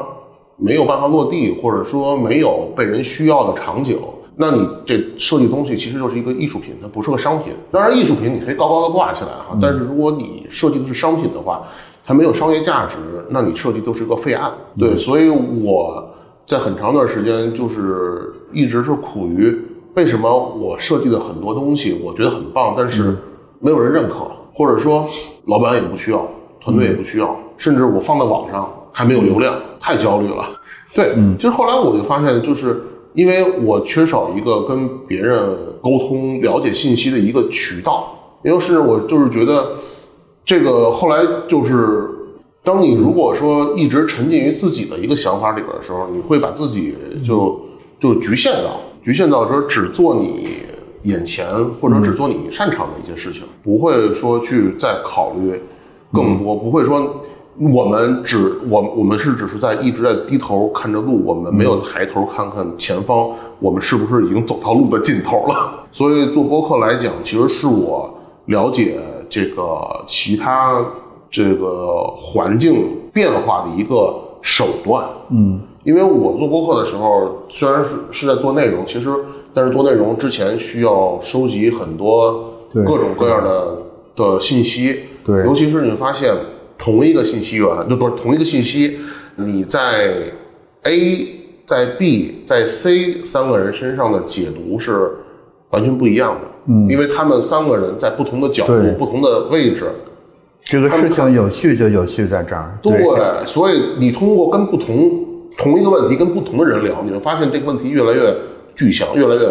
没有办法落地，或者说没有被人需要的场景。那你这设计东西其实就是一个艺术品，它不是个商品。当然，艺术品你可以高高的挂起来哈，但是如果你设计的是商品的话，它没有商业价值，那你设计都是一个废案。对，所以我在很长一段时间就是一直是苦于为什么我设计的很多东西我觉得很棒，但是没有人认可，或者说老板也不需要，团队也不需要，甚至我放在网上还没有流量，太焦虑了。对，就是后来我就发现，就是因为我缺少一个跟别人沟通、了解信息的一个渠道，因为是我就是觉得。这个后来就是，当你如果说一直沉浸于自己的一个想法里边的时候，你会把自己就就局限到局限到说只做你眼前或者只做你擅长的一些事情，不会说去再考虑更多，不会说我们只我我们是只是在一直在低头看着路，我们没有抬头看看前方，我们是不是已经走到路的尽头了？所以做播客来讲，其实是我了解。这个其他这个环境变化的一个手段，嗯，因为我做播客的时候，虽然是是在做内容，其实但是做内容之前需要收集很多对各种各样的的信息，对尤其是你发现同一个信息源，就不是同一个信息，你在 A 在 B 在 C 三个人身上的解读是完全不一样的。嗯，因为他们三个人在不同的角度、不同的位置，这个事情有趣就有趣在这儿。对，所以你通过跟不同同一个问题跟不同的人聊，你会发现这个问题越来越具象，越来越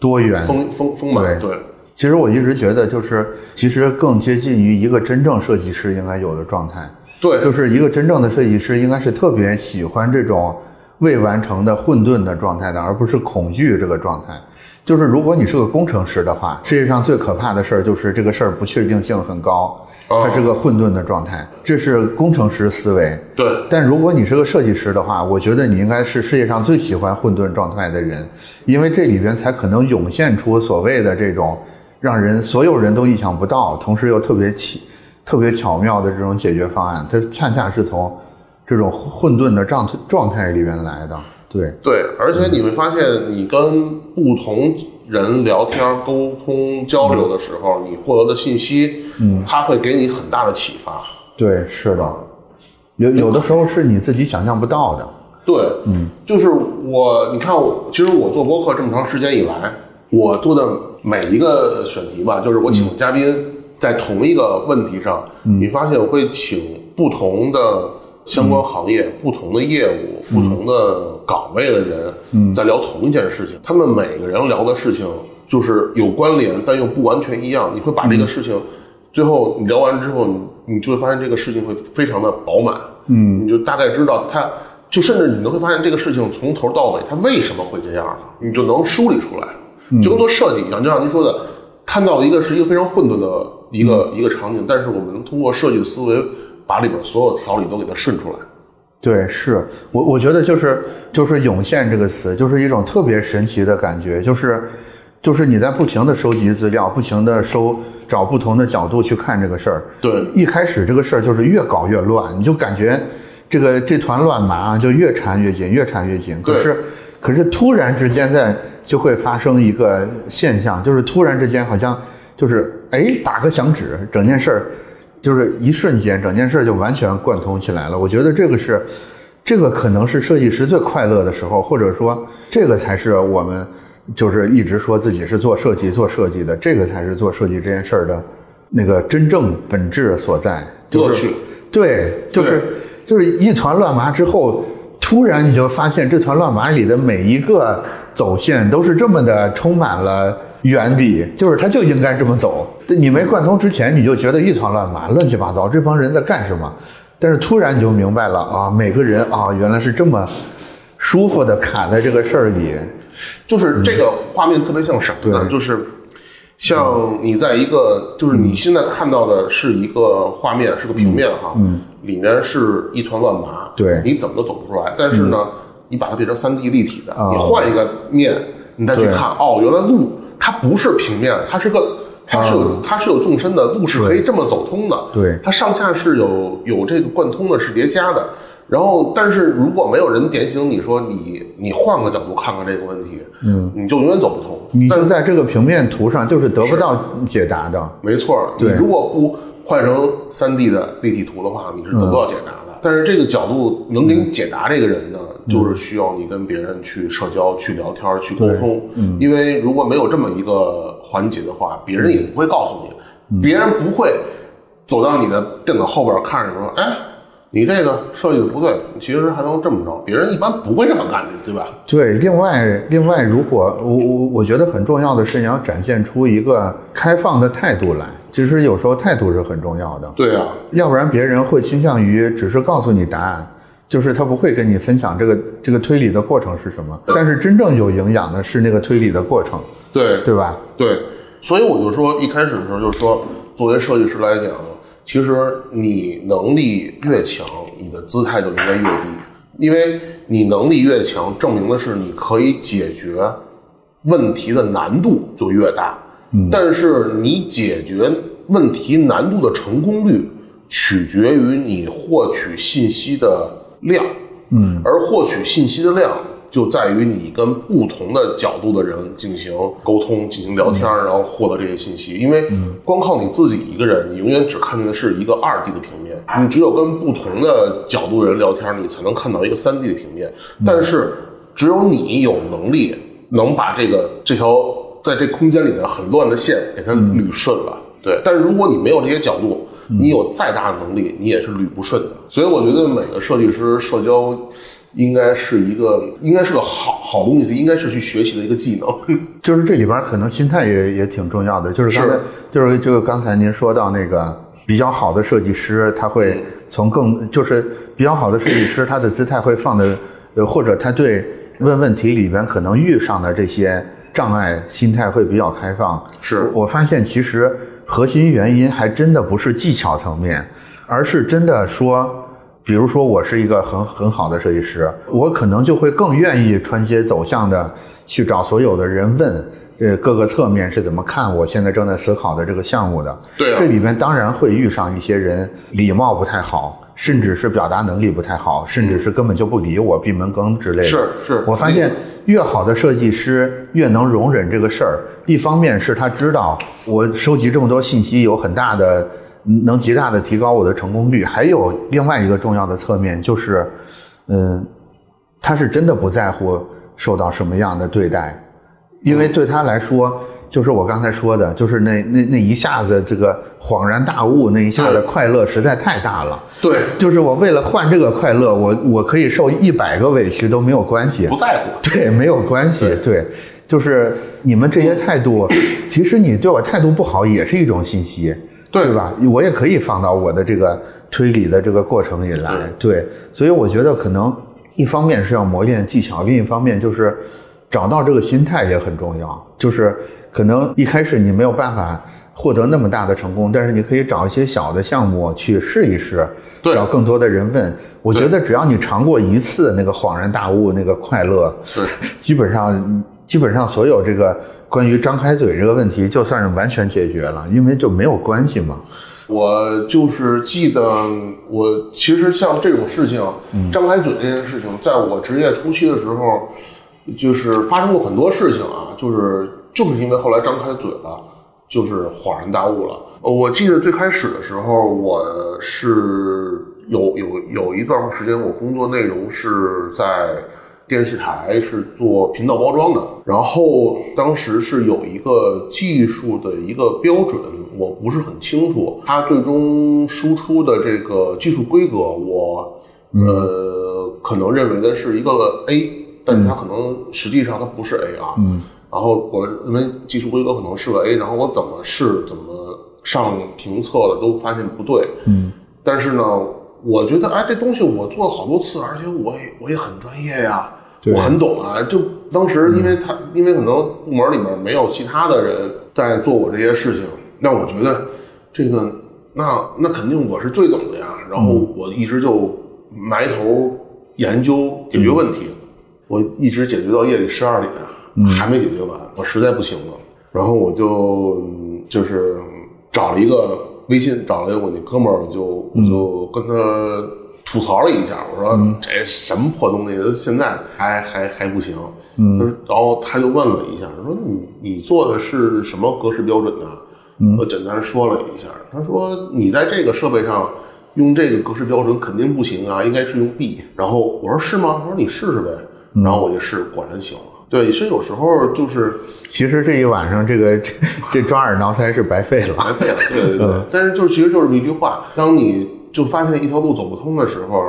多元。丰丰丰满。对对，其实我一直觉得，就是其实更接近于一个真正设计师应该有的状态。对，就是一个真正的设计师应该是特别喜欢这种未完成的混沌的状态的，而不是恐惧这个状态。就是如果你是个工程师的话，世界上最可怕的事儿就是这个事儿不确定性很高。哦它是个混沌的状态，这是工程师思维。对，但如果你是个设计师的话，我觉得你应该是世界上最喜欢混沌状态的人，因为这里边才可能涌现出所谓的这种让人所有人都意想不到，同时又特别奇、特别巧妙的这种解决方案。它恰恰是从这种混沌的状状态里边来的。对，对，而且你会发现，你跟不同人聊天、沟通、交流的时候，你获得的信息，嗯，它会给你很大的启发。对，是的，有有的时候是你自己想象不到的。对，嗯，就是我，你看我，其实我做播客这么长时间以来，我做的每一个选题吧，就是我请嘉宾在同一个问题上，你发现我会请不同的相关行业、不同的业务、不同的岗位的人，在聊同一件事情，他们每个人聊的事情就是有关联，但又不完全一样。你会把这个事情，最后你聊完之后，你你就会发现这个事情会非常的饱满，嗯，你就大概知道它。就甚至你能会发现这个事情从头到尾它为什么会这样了，你就能梳理出来，就跟做设计一样，就像您说的，看到一个是一个非常混沌的一个一个场景，但是我们能通过设计的思维把里边所有条理都给它顺出来。对，是我我觉得就是就是涌现这个词，就是一种特别神奇的感觉，就是就是你在不停的收集资料，不停的收找不同的角度去看这个事儿。对，一开始这个事儿就是越搞越乱，你就感觉。这个这团乱麻就越缠越紧，越缠越紧。可是，可是突然之间在就会发生一个现象，就是突然之间好像就是哎打个响指，整件事儿就是一瞬间整件事儿就完全贯通起来了。我觉得这个是这个可能是设计师最快乐的时候，或者说这个才是我们就是一直说自己是做设计做设计的，这个才是做设计这件事儿的那个真正本质所在。乐趣。对，就是。就是一团乱麻之后，突然你就发现这团乱麻里的每一个走线都是这么的充满了原理，就是它就应该这么走。你没贯通之前，你就觉得一团乱麻、乱七八糟，这帮人在干什么？但是突然你就明白了啊，每个人啊，原来是这么舒服的卡在这个事儿里。就是这个画面特别像什么呢？就是像你在一个，就是你现在看到的是一个画面，是个平面哈。嗯。里面是一团乱麻，对，你怎么都走不出来。但是呢，你把它变成三 D 立体的，你换一个面，你再去看，哦，原来路它不是平面，它是个，它是有它是有纵深的，路是可以这么走通的。对，它上下是有有这个贯通的，是叠加的。然后，但是如果没有人点醒你说你你换个角度看看这个问题，嗯，你就永远走不通。你是在这个平面图上就是得不到解答的。没错，你，如果不。换成三 D 的立体图的话，你是得不到解答的。但是这个角度能给你解答这个人呢，就是需要你跟别人去社交、去聊天、去沟通。嗯，因为如果没有这么一个环节的话，别人也不会告诉你，别人不会走到你的电脑后边看着说：“哎，你这个设计的不对，其实还能这么着。”别人一般不会这么干的，对吧？对。另外，另外，如果我我我觉得很重要的是，你要展现出一个开放的态度来。其实有时候态度是很重要的，对啊，要不然别人会倾向于只是告诉你答案，就是他不会跟你分享这个这个推理的过程是什么。但是真正有营养的是那个推理的过程，对对吧？对，所以我就说一开始的时候就是说，作为设计师来讲，其实你能力越强，你的姿态就应该越低，因为你能力越强，证明的是你可以解决问题的难度就越大。但是你解决问题难度的成功率，取决于你获取信息的量。嗯，而获取信息的量，就在于你跟不同的角度的人进行沟通、进行聊天，然后获得这些信息。因为光靠你自己一个人，你永远只看见的是一个二 D 的平面。你只有跟不同的角度的人聊天，你才能看到一个三 D 的平面。但是，只有你有能力能把这个这条。在这空间里的很乱的线给它捋顺了，对。但是如果你没有这些角度，你有再大的能力，你也是捋不顺的。所以我觉得每个设计师社交应该是一个，应该是个好好东西，应该是去学习的一个技能。就是这里边可能心态也也挺重要的。就是刚才就是就刚才您说到那个比较好的设计师，他会从更就是比较好的设计师，他的姿态会放的，呃，或者他对问问题里边可能遇上的这些。障碍心态会比较开放，是我发现其实核心原因还真的不是技巧层面，而是真的说，比如说我是一个很很好的设计师，我可能就会更愿意穿街走巷的去找所有的人问。呃，各个侧面是怎么看我现在正在思考的这个项目的？对啊这里边当然会遇上一些人礼貌不太好，甚至是表达能力不太好，甚至是根本就不理我，闭门羹之类的。是是我发现越好的设计师越能容忍这个事儿。一方面是他知道我收集这么多信息有很大的能极大的提高我的成功率，还有另外一个重要的侧面就是，嗯，他是真的不在乎受到什么样的对待，因为对他来说。就是我刚才说的，就是那那那一下子这个恍然大悟，那一下子快乐实在太大了。对，就是我为了换这个快乐，我我可以受一百个委屈都没有关系。不，在乎。对，没有关系，对。对，就是你们这些态度，其实你对我态度不好也是一种信息，对。吧？我也可以放到我的这个推理的这个过程里来，对，所以我觉得可能一方面是要磨练技巧，另一方面就是找到这个心态也很重要，就是可能一开始你没有办法获得那么大的成功，但是你可以找一些小的项目去试一试，对找更多的人问。我觉得只要你尝过一次那个恍然大悟那个快乐，是，基本上基本上所有这个关于张开嘴这个问题，就算是完全解决了，因为就没有关系嘛。我就是记得，我其实像这种事情，张开嘴这件事情，在我职业初期的时候，就是发生过很多事情啊，就是就是因为后来张开嘴了，就是恍然大悟了。呃我记得最开始的时候，我是有有有一段时间，我工作内容是在电视台是做频道包装的，然后当时是有一个技术的一个标准，我不是很清楚，它最终输出的这个技术规格，我呃可能认为的是一个 A，但是它可能实际上它不是 A 啊，嗯，然后我认为技术规格可能是个 A，然后我怎么试怎么上评测的都发现不对，嗯，但是呢，我觉得哎这东西我做了好多次，而且我也我也很专业呀。对我很懂啊，就当时因为他，因为可能部门里面没有其他的人在做我这些事情，那我觉得这个，那那肯定我是最懂的呀。然后我一直就埋头研究解决问题，我一直解决到夜里十二点，还没解决完，我实在不行了。然后我就嗯就是找了一个微信，找了一个我那哥们儿，我就我就跟他吐槽了一下，我说、这什么破东西，现在还还还不行。嗯，然后他就问了一下，说你你做的是什么格式标准呢？我简单说了一下，他说你在这个设备上用这个格式标准肯定不行啊，应该是用 B。然后我说是吗？他说你试试呗。然后我就试，果然行了。对，其实有时候就是其实这一晚上这个这 这抓耳挠腮是白费了。白费了，对对对。但是就其实就是一句话，当你就发现一条路走不通的时候，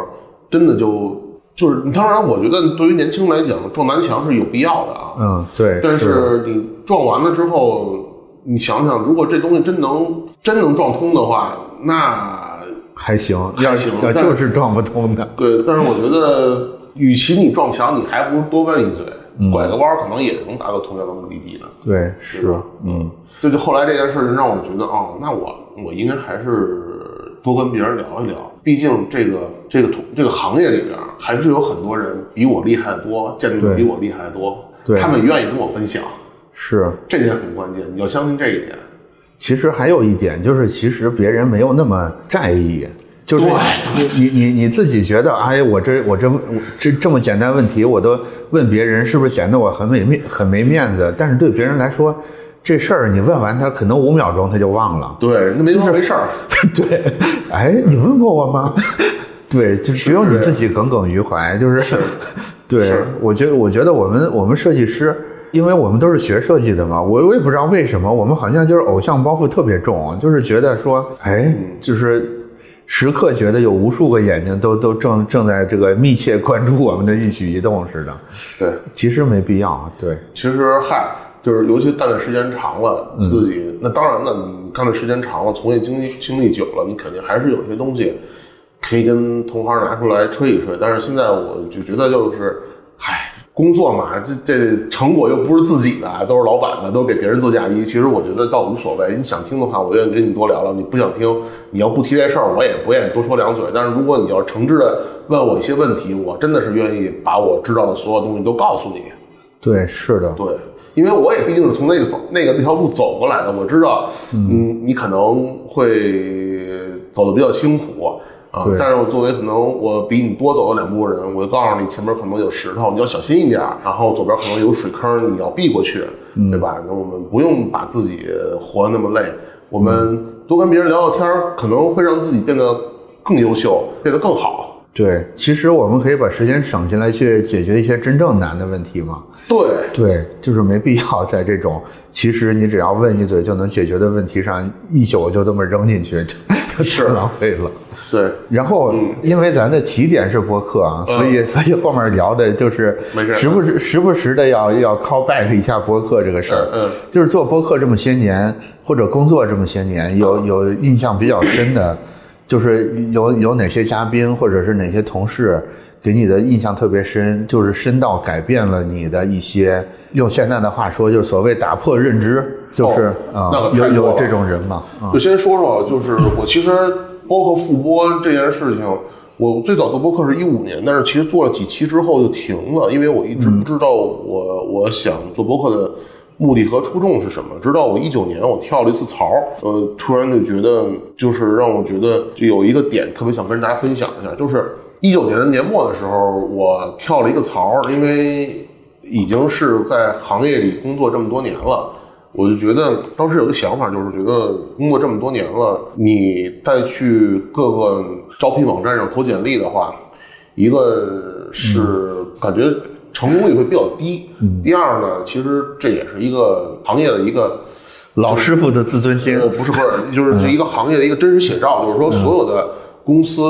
真的就就是当然，我觉得对于年轻人来讲，撞南墙是有必要的啊。嗯，对。但是你撞完了之后，你想想，如果这东西真能真能撞通的话，那还行，要还行要就是撞不通的。对。但是我觉得，与其你撞墙，你还不如多问一嘴，拐个弯儿可能也能达到同样的目的地的。对，是吧？嗯，就就后来这件事儿让我觉得，哦，那我我应该还是多跟别人聊一聊，毕竟这个这个同这个行业里边还是有很多人比我厉害的多，见识对比我厉害的多，对他们愿意跟我分享，是。这点很关键，你要相信这一点。其实还有一点就是，其实别人没有那么在意，就是你你你你自己觉得，哎，我这我这我这这么简单问题，我都问别人，是不是显得我很没面很没面子？但是对别人来说，这事儿你问完他，可能五秒钟他就忘了。对，那没错没事儿。对，哎，你问过我吗？对，就只有你自己耿耿于怀，就是，对是我觉得，我觉得我们我们设计师，因为我们都是学设计的嘛，我我也不知道为什么，我们好像就是偶像包袱特别重，就是觉得说，哎，就是时刻觉得有无数个眼睛都都正正在这个密切关注我们的一举一动似的，对，其实没必要，对，其实嗨，就是尤其干的时间长了，自己那当然了，你干的时间长了，从业经历经历久了，你肯定还是有些东西可以跟同行拿出来吹一吹。但是现在我就觉得就是，嗨，工作嘛，这这成果又不是自己的，都是老板的，都是给别人做嫁衣。其实我觉得倒无所谓，你想听的话，我愿意跟你多聊聊；你不想听，你要不提这事儿，我也不愿意多说两嘴。但是如果你要诚挚的问我一些问题，我真的是愿意把我知道的所有东西都告诉你。对，是的，对，因为我也毕竟是从那个方那个那条路走过来的，我知道，嗯，你可能会走的比较辛苦啊，对但是我作为可能我比你多走了两步人，我就告诉你前面可能有石头，你要小心一点，然后左边可能有水坑，你要避过去，对吧？那我们不用把自己活得那么累，我们多跟别人聊聊天，可能会让自己变得更优秀，变得更好。对，其实我们可以把时间省下来去解决一些真正难的问题嘛。对，对，就是没必要在这种其实你只要问一嘴就能解决的问题上一宿就这么扔进去，是。浪费了。对，然后，因为咱的起点是播客啊，所以 所以后面聊的就是时不时时不时的要要 call back 一下播客这个事儿。嗯嗯。就是做播客这么些年，或者工作这么些年，有有印象比较深的，就是有有哪些嘉宾或者是哪些同事给你的印象特别深，就是深到改变了你的一些，用现在的话说，就是所谓打破认知，就是啊、有有这种人嘛啊。就先说说，就是我其实包括复播这件事情，我最早做播客是一五年，但是其实做了几期之后就停了，因为我一直不知道我我想做播客的目的和初衷是什么。直到我一九年我跳了一次槽，呃，突然就觉得就是让我觉得就有一个点特别想跟大家分享一下，就是一九年的年末的时候，我跳了一个槽，因为已经是在行业里工作这么多年了。我就觉得当时有个想法，就是觉得工作这么多年了，你再去各个招聘网站上投简历的话，一个是感觉成功率会比较低，第二呢，其实这也是一个行业的一个老师傅的自尊心呃，不是不是，就是是一个行业的一个真实写照，就是说所有的公司，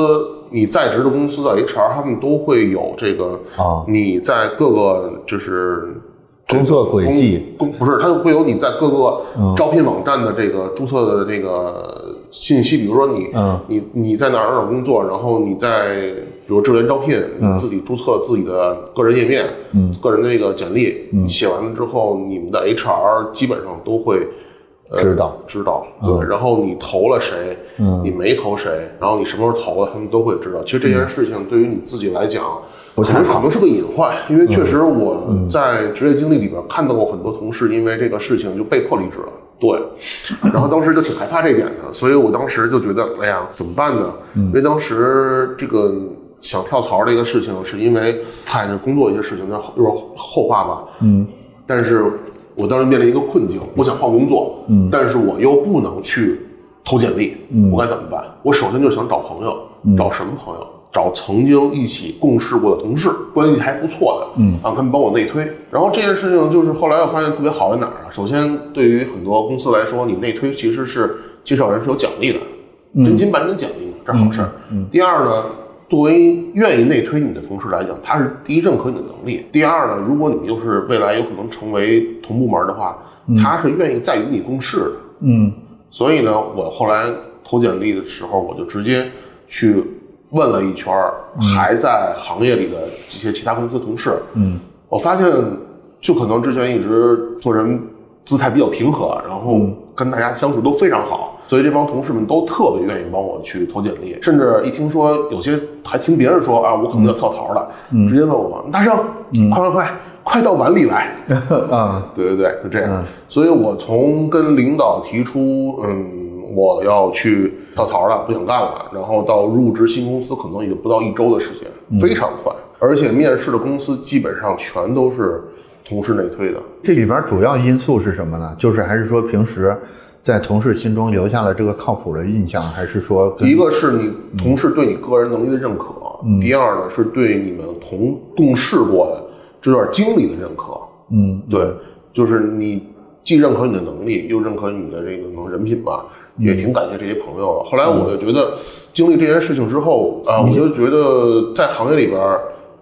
你在职的公司的 HR 他们都会有这个啊。你在各个就是工作轨迹。不是，它会有你在各个招聘网站的这个注册的这个信息，比如说你嗯。你你在哪儿哪儿工作，然后你在比如智联招聘，你自己注册自己的个人页面，嗯，个人的这个简历，你写完了之后，你们的 HR 基本上都会。呃知道知道，对，然后你投了谁，嗯你没投谁，然后你什么时候投的，他们都会知道。其实这件事情对于你自己来讲，我觉得可能是个隐患，因为确实我在职业经历里边看到过很多同事因为这个事情就被迫离职了。对，然后当时就挺害怕这一点的，所以我当时就觉得，哎呀，怎么办呢？因为当时这个想跳槽这个事情，是因为看见工作一些事情，那就是后话吧。嗯，但是我当时面临一个困境，我想换工作，嗯，但是我又不能去投简历，嗯，我该怎么办？我首先就想找朋友，找什么朋友？找曾经一起共事过的同事，关系还不错的，嗯，让他们帮我内推。然后这件事情就是后来我发现特别好在哪儿啊？首先，对于很多公司来说，你内推其实是介绍人是有奖励的，真金白银奖励嘛，这是好事儿。第二呢，作为愿意内推你的同事来讲，他是第一认可你的能力，第二呢，如果你们又是未来有可能成为同部门的话，他是愿意再与你共事的。嗯所以呢，我后来投简历的时候，我就直接去问了一圈儿还在行业里的这些其他公司同事。嗯，我发现，就可能之前一直做人姿态比较平和，然后跟大家相处都非常好，所以这帮同事们都特别愿意帮我去投简历，甚至一听说有些还听别人说啊，我可能要跳槽了，直接问我大圣，快快快，快到碗里来。啊对对对，就这样。所以我从跟领导提出，嗯，我要去跳槽了，不想干了，然后到入职新公司，可能也就不到一周的时间，非常快。而且面试的公司基本上全都是同事内推的。这里边主要因素是什么呢？就是还是说平时在同事心中留下了这个靠谱的印象，还是说一个是你同事对你个人能力的认可，第二呢是对你们同共事过的这段经历的认可。嗯对，就是你既认可你的能力，又认可你的这个能人品吧，也挺感谢这些朋友的。后来我就觉得，经历这件事情之后啊，我就觉得在行业里边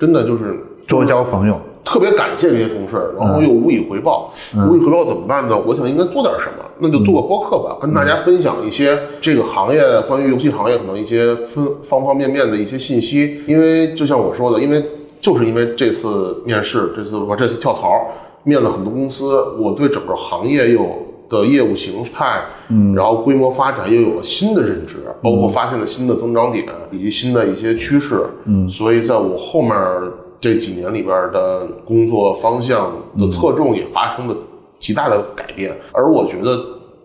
真的就是多交朋友？特别感谢这些同事，然后又无以回报。无以回报怎么办呢？我想应该做点什么，那就做个播客吧，跟大家分享一些这个行业关于游戏行业可能一些分方方面面的一些信息。因为就像我说的，因为就是因为这次面试，这次我这次跳槽，面了很多公司，我对整个行业又的业务形态，嗯，然后规模发展又有了新的认知，包括发现了新的增长点以及新的一些趋势，嗯，所以在我后面这几年里边的工作方向的侧重也发生了极大的改变，而我觉得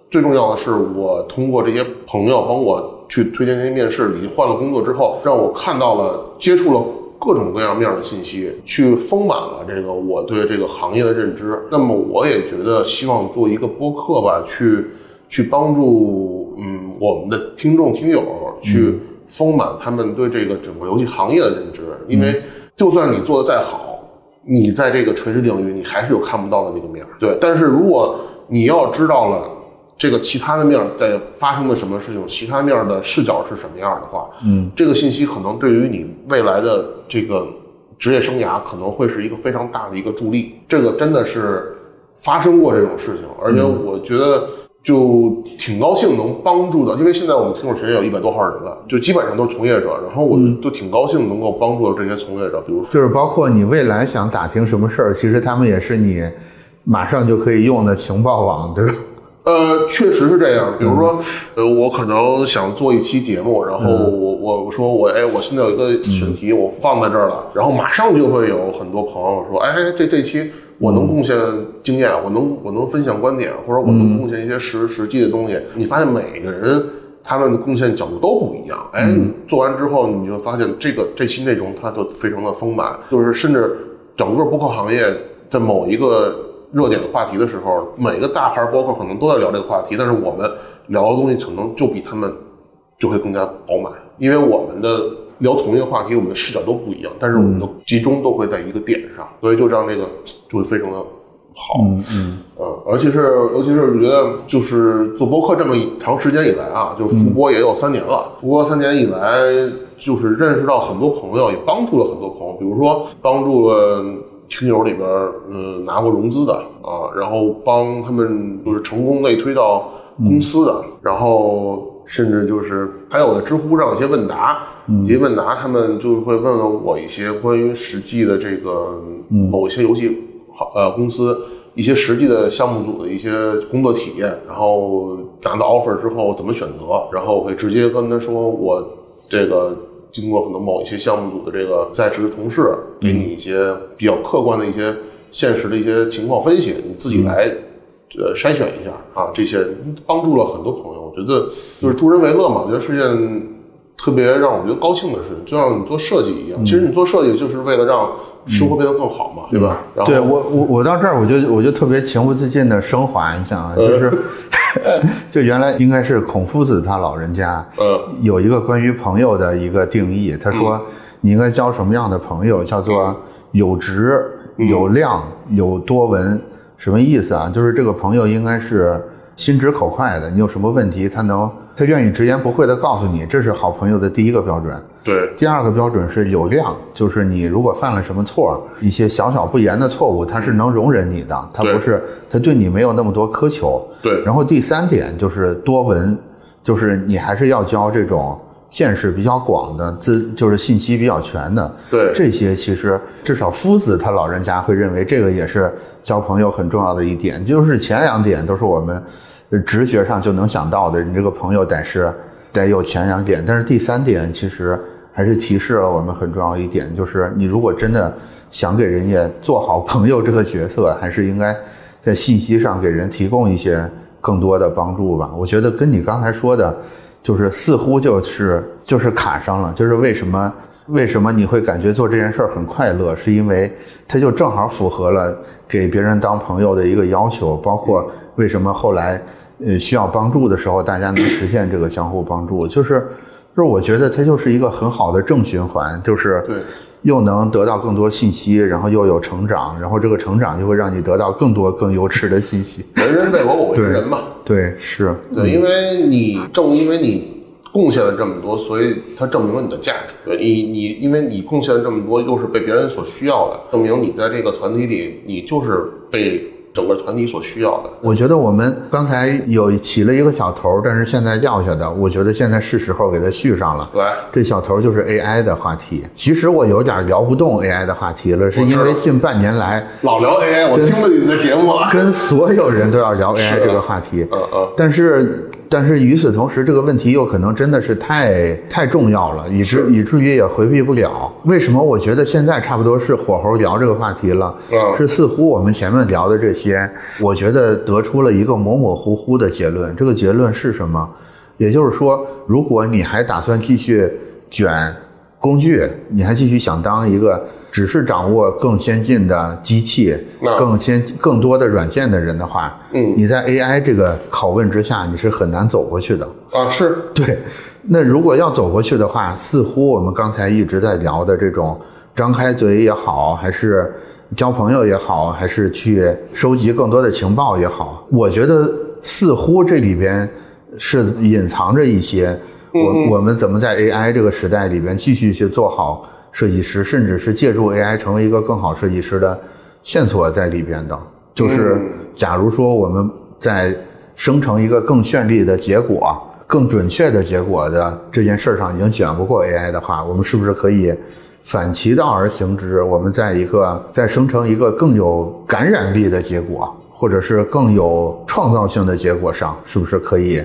最重要的是，我通过这些朋友帮我去推荐这些面试，以及换了工作之后，让我看到了接触了。各种各样面的信息，去丰满了这个我对这个行业的认知。那么，我也觉得希望做一个播客吧，去去帮助嗯我们的听众听友去丰满他们对这个整个游戏行业的认知。因为就算你做的再好，你在这个垂直领域，你还是有看不到的那个面儿。对，但是如果你要知道了。这个其他的面在发生了什么事情？其他面的视角是什么样的话，嗯，这个信息可能对于你未来的这个职业生涯可能会是一个非常大的一个助力。这个真的是发生过这种事情，而且我觉得就挺高兴能帮助到，因为现在我们听众群有一百多号人了，就基本上都是从业者，然后我都挺高兴能够帮助到这些从业者，比如就是包括你未来想打听什么事儿，其实他们也是你马上就可以用的情报网，对吧？呃，确实是这样。比如说，呃，我可能想做一期节目，然后我我我说我哎，我现在有一个选题，我放在这儿了，然后马上就会有很多朋友说，哎，这这期我能贡献经验，我能我能分享观点，或者我能贡献一些实实际的东西。你发现每个人他们的贡献角度都不一样，哎，做完之后你就发现这个这期内容它都非常的丰满，就是甚至整个播客行业在某一个。热点的话题的时候，每个大牌播客可能都在聊这个话题，但是我们聊的东西可能就比他们就会更加饱满，因为我们的聊同一个话题，我们的视角都不一样，但是我们的集中都会在一个点上，所以就让这个就会非常的好。嗯嗯，呃，而且是尤其是我觉得就是做播客这么长时间以来啊，就复播也有三年了，复播三年以来，就是认识到很多朋友，也帮助了很多朋友，比如说帮助了。听友里边，嗯，拿过融资的啊，然后帮他们就是成功内推到公司的，然后甚至就是还有在知乎上有些问答，一些问答，他们就会问问我一些关于实际的这个某一些游戏好呃公司一些实际的项目组的一些工作体验，然后拿到 offer 之后怎么选择，然后我会直接跟他说我这个。经过可能某一些项目组的这个在职的同事，给你一些比较客观的一些现实的一些情况分析，你自己来呃筛选一下啊，这些帮助了很多朋友。我觉得就是助人为乐嘛，我觉得是件特别让我觉得高兴的事情，就像你做设计一样，其实你做设计就是为了让。生活变得更好嘛，对吧？对我我我到这儿，我就我就特别情不自禁的升华一下啊，就是 就原来应该是孔夫子他老人家，有一个关于朋友的一个定义，他说你应该交什么样的朋友，叫做有直有量有多闻，什么意思啊？就是这个朋友应该是心直口快的，你有什么问题，他能他愿意直言不讳的告诉你，这是好朋友的第一个标准。对，第二个标准是有量，就是你如果犯了什么错，一些小小不严的错误，他是能容忍你的，他不是他对你没有那么多苛求。对，然后第三点就是多闻，就是你还是要交这种见识比较广的资，就是信息比较全的。对，这些其实至少夫子他老人家会认为这个也是交朋友很重要的一点，就是前两点都是我们直觉上就能想到的，你这个朋友得是得有前两点，但是第三点其实。还是提示了我们很重要一点，就是你如果真的想给人家做好朋友这个角色，还是应该在信息上给人提供一些更多的帮助吧。我觉得跟你刚才说的，就是似乎就是就是卡上了。就是为什么为什么你会感觉做这件事儿很快乐，是因为它就正好符合了给别人当朋友的一个要求，包括为什么后来呃需要帮助的时候，大家能实现这个相互帮助，就是。就是我觉得它就是一个很好的正循环，就是对，又能得到更多信息，然后又有成长，然后这个成长就会让你得到更多更优质的信息。人人为我，我为人嘛。对，是对，因为你正因为你贡献了这么多，所以它证明了你的价值。对你，你因为你贡献了这么多，又是被别人所需要的，证明你在这个团体里，你就是被整个团体所需要的。我觉得我们刚才有起了一个小头，但是现在撂下的，我觉得现在是时候给它续上了。对，这小头就是 AI 的话题。其实我有点聊不动 AI 的话题了，是因为近半年来老聊 AI，我听了你们的节目了，跟所有人都要聊 AI 这个话题。嗯嗯。但是。但是与此同时，这个问题又可能真的是太太重要了，以至以至于也回避不了。为什么？我觉得现在差不多是火候聊这个话题了。嗯，是似乎我们前面聊的这些，我觉得得出了一个模模糊糊的结论。这个结论是什么？也就是说，如果你还打算继续卷工具，你还继续想当一个。只是掌握更先进的机器、更先更多的软件的人的话，嗯，你在 AI 这个拷问之下，你是很难走过去的啊。是对。那如果要走过去的话，似乎我们刚才一直在聊的这种张开嘴也好，还是交朋友也好，还是去收集更多的情报也好，我觉得似乎这里边是隐藏着一些我我们怎么在 AI 这个时代里边继续去做好。设计师，甚至是借助 AI 成为一个更好设计师的线索在里边的，就是假如说我们在生成一个更绚丽的结果、更准确的结果的这件事上已经卷不过 AI 的话，我们是不是可以反其道而行之？我们在一个在生成一个更有感染力的结果，或者是更有创造性的结果上，是不是可以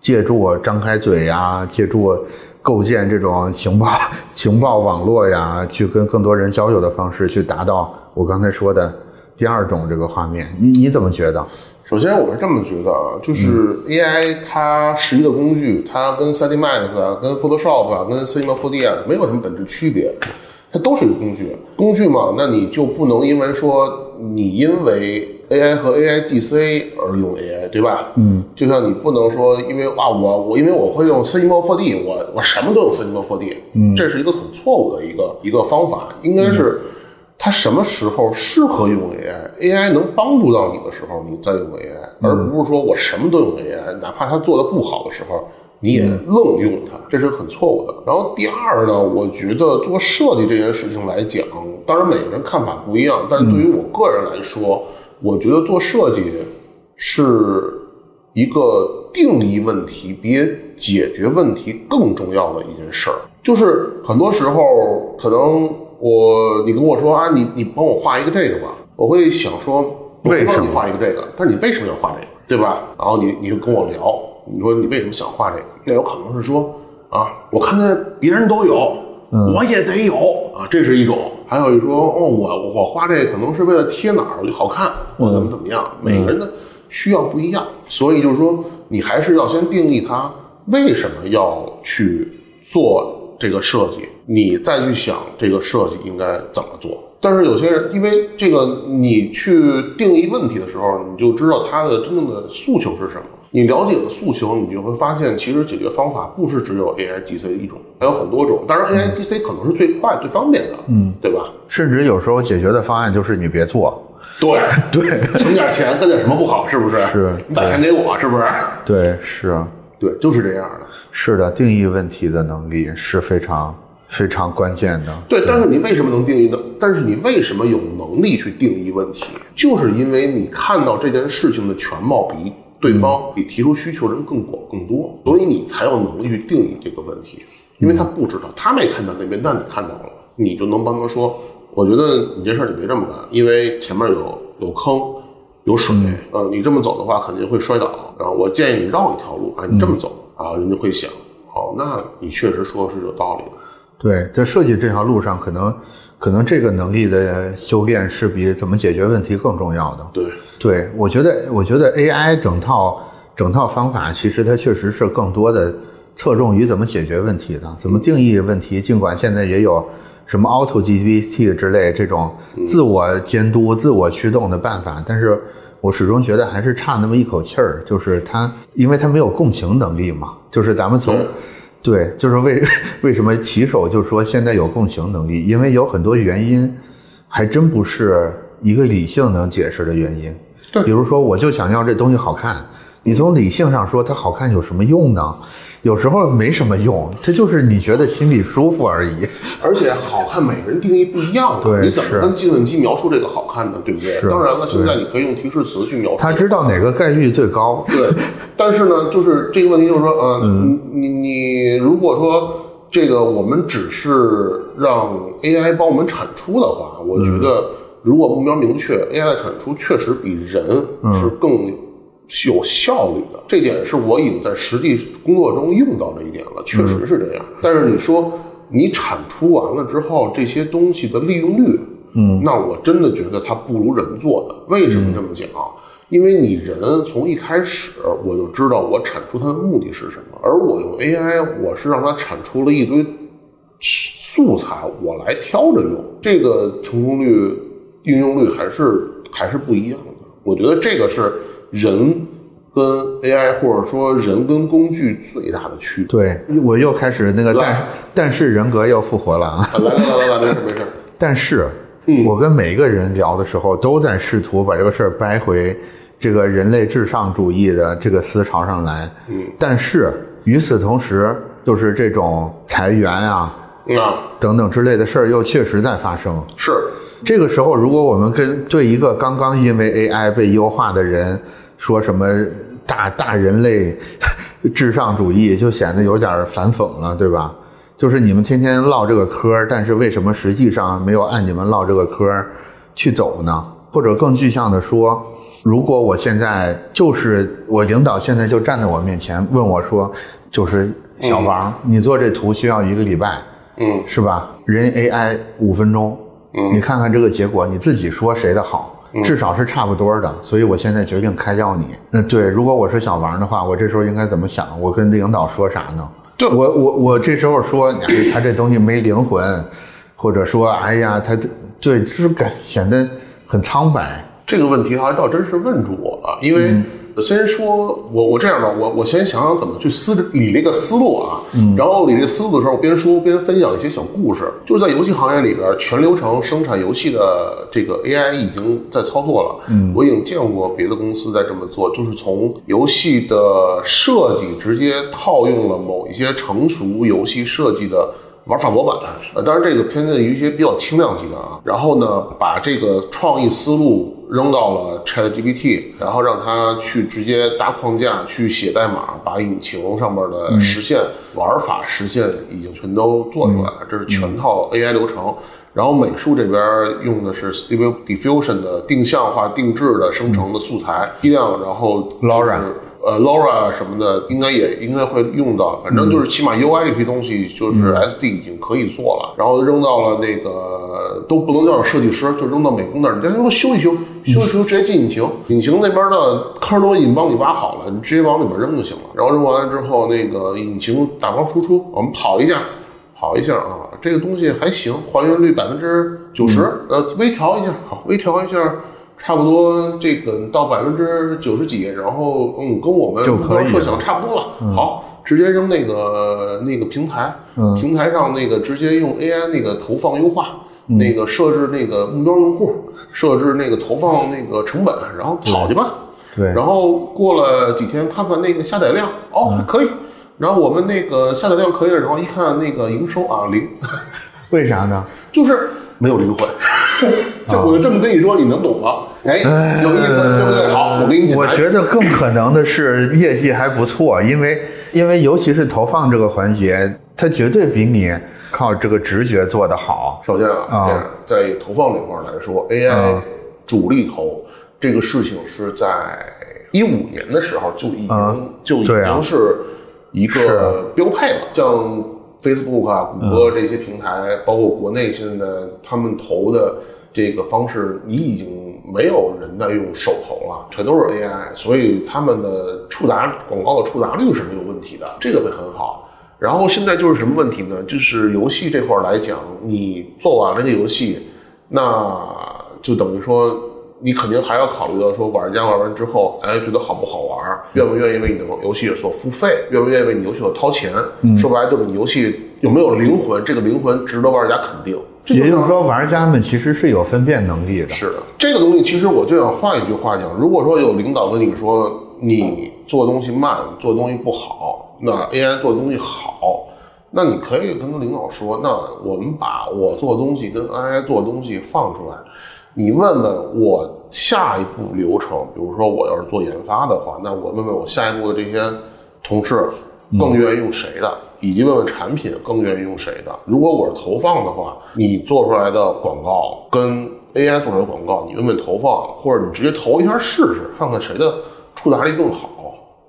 借助张开嘴呀，借助？构建这种情报 情报网络呀，去跟更多人交流的方式，去达到我刚才说的第二种这个画面。你你怎么觉得？首先，我是这么觉得啊，就是 AI 它是一个工具，它跟 3D Max 啊、跟 Photoshop 啊、跟 Cinema 4D 啊没有什么本质区别，它都是一个工具。工具嘛，那你就不能因为说你因为。AI 和 AI GC 而用 AI，对吧？嗯，就像你不能说，因为啊，我我因为我会用 Cinema 4D，我我什么都用 Cinema 4D，嗯，这是一个很错误的一个一个方法。应该是它什么时候适合用 AI，AI 能帮助到你的时候，你再用 AI，而不是说我什么都用 AI，哪怕它做的不好的时候，你也愣用它，这是很错误的。然后第二呢，我觉得做设计这件事情来讲，当然每个人看法不一样，但是对于我个人来说。我觉得做设计是一个定义问题比解决问题更重要的一件事儿。就是很多时候，可能我你跟我说啊，你你帮我画一个这个吧，我会想说，为什么画一个这个？但是你为什么要画这个，对吧？然后你你就跟我聊，你说你为什么想画这个？那有可能是说啊，我看见别人都有，我也得有啊，这是一种。还有一说哦，我我画这可能是为了贴哪儿好看，我怎么怎么样。每个人的需要不一样，所以就是说，你还是要先定义他为什么要去做这个设计，你再去想这个设计应该怎么做。但是有些人，因为这个，你去定义问题的时候，你就知道他的真正的诉求是什么。你了解了诉求，你就会发现，其实解决方法不是只有 A I G C 一种，还有很多种。当然，A I G C 可能是最快、最方便的，嗯，对吧？甚至有时候解决的方案就是你别做，对对，省点钱干点什么不好？是不是？是，你把钱给我，是不是？对，是，对，就是这样的。是的，定义问题的能力是非常非常关键的。对，但是你为什么能定义的？但是你为什么有能力去定义问题？就是因为你看到这件事情的全貌比。对方比提出需求人更广更多，所以你才有能力去定义这个问题，因为他不知道，他没看到那边，但你看到了，你就能帮他说，我觉得你这事儿你别这么干，因为前面有有坑，有水，呃，你这么走的话肯定会摔倒，然后我建议你绕一条路啊，你这么走啊，人家会想，哦，那你确实说的是有道理的。对，在设计这条路上，可能。可能这个能力的修炼是比怎么解决问题更重要的。对，对我觉得，我觉得 AI 整套整套方法，其实它确实是更多的侧重于怎么解决问题的，怎么定义问题。尽管现在也有什么 Auto GPT 之类这种自我监督、自我驱动的办法，但是我始终觉得还是差那么一口气儿，就是它，因为它没有共情能力嘛。就是咱们从对，就是为 为什么骑手就说现在有共情能力，因为有很多原因，还真不是一个理性能解释的原因。对，比如说我就想要这东西好看，你从理性上说它好看有什么用呢？有时候没什么用，这就是你觉得心里舒服而已。而且好看每个人定义不一样你怎么跟计算机描述这个好看呢？对不对？是当然了，现在你可以用提示词去描述。他知道哪个概率最高。对，但是呢，就是这个问题，就是说，呃，你你如果说这个我们只是让 AI 帮我们产出的话，我觉得如果目标明确，AI 的产出确实比人是更有效率的。这点是我已经在实际工作中用到的一点了，确实是这样。但是你说你产出完了之后，这些东西的利用率，嗯，那我真的觉得它不如人做的。为什么这么讲？因为你人从一开始我就知道我产出它的目的是什么，而我用 AI，我是让它产出了一堆素材，我来挑着用，这个成功率、应用率还是还是不一样的。我觉得这个是人跟 AI 或者说人跟工具最大的区别。对，我又开始那个，但是但是人格又复活了啊！啊来来来来来，没事没事。但是，嗯我跟每一个人聊的时候，都在试图把这个事儿掰回这个人类至上主义的这个思潮上来。嗯，但是与此同时，就是这种裁员啊啊，等等之类的事儿又确实在发生。是这个时候，如果我们跟对一个刚刚因为 AI 被优化的人说什么大大人类至上主义，就显得有点反讽了，对吧？就是你们天天唠这个嗑儿，但是为什么实际上没有按你们唠这个嗑儿去走呢？或者更具象的说，如果我现在就是我领导现在就站在我面前问我说，就是小王，你做这图需要一个礼拜，嗯是吧？人 AI 五分钟，嗯你看看这个结果，你自己说谁的好，至少是差不多的。所以我现在决定开掉你。嗯对，如果我是小王的话，我这时候应该怎么想？我跟领导说啥呢？对我我我这时候说，哎，他这东西没灵魂，或者说，哎呀，他这对，就是感显得很苍白。这个问题还倒真是问住我了，因为先说我我这样吧，我我先想想怎么去思理这个思路啊，然后理这个思路的时候，边说边分享一些小故事。就是在游戏行业里边，全流程生产游戏的这个 AI 已经在操作了。嗯，我已经见过别的公司在这么做，就是从游戏的设计直接套用了某一些成熟游戏设计的。玩法模板，呃，当然这个偏向于一些比较轻量级的啊。然后呢，把这个创意思路扔到了 ChatGPT，然后让它去直接搭框架，去写代码，把引擎上面的实现、玩法实现已经全都做出来了。这是全套 AI 流程。然后美术这边用的是 Stable Diffusion 的定向化定制的生成的素材批量，然后、就是、Laura 呃 Laura 什么的，应该也应该会用到。反正就是起码 UI 这批东西，就是 SD 已经可以做了，然后扔到了那个都不能叫设计师，就扔到美工那儿，你再给我修一修，修一修直接进引擎，引擎那边的坑都已经帮你挖好了，你直接往里面扔就行了。然后扔完了之后，那个引擎打包输出，我们跑一下。跑一下啊，这个东西还行，还原率百分之九十，呃，微调一下，好，微调一下，差不多这个到百分之九十几，然后嗯，跟我们设想差不多了，好，直接扔那个那个平台，嗯。平台上那个直接用 AI 那个投放优化，那个设置那个目标用户，设置那个投放那个成本，然后跑去吧，对，然后过了几天看看那个下载量，哦，还可以。然后我们那个下载量可以了，然后一看那个营收啊零，为啥呢？就是没有灵魂。就我就这么跟你说，你能懂吗？哎，有意思，对不对？好，我给你讲。我觉得更可能的是业绩还不错，因为因为尤其是投放这个环节，它绝对比你靠这个直觉做得好。首先啊，啊在投放这块儿来说，AI 啊主力投这个事情是在一五年的时候就已经、啊就已经是一个标配了，像 Facebook 啊、谷歌这些平台，包括国内现在他们投的这个方式，你已经没有人在用手投了，全都是 AI，所以他们的触达广告的触达率是没有问题的，这个会很好。然后现在就是什么问题呢？就是游戏这块儿来讲，你做完了这游戏，那就等于说你肯定还要考虑到说玩家玩完之后，哎，觉得好不好玩，愿不愿意为你的游戏所付费，愿不愿意为你游戏所掏钱。说白了就是你游戏有没有灵魂，这个灵魂值得玩家肯定。这也就是说，玩家们其实是有分辨能力的。是的，这个东西其实我就想换一句话讲，如果说有领导跟你说你做东西慢，做东西不好，那 AI 做的东西好，那你可以跟领导说，那我们把我做的东西跟 AI 做的东西放出来，你问问我下一步流程，比如说我要是做研发的话，那我问问我下一步的这些同事更愿意用谁的，以及问问产品更愿意用谁的。如果我是投放的话，你做出来的广告跟 AI 做出来的广告，你问问投放，或者你直接投一下试试，看看谁的触达率更好，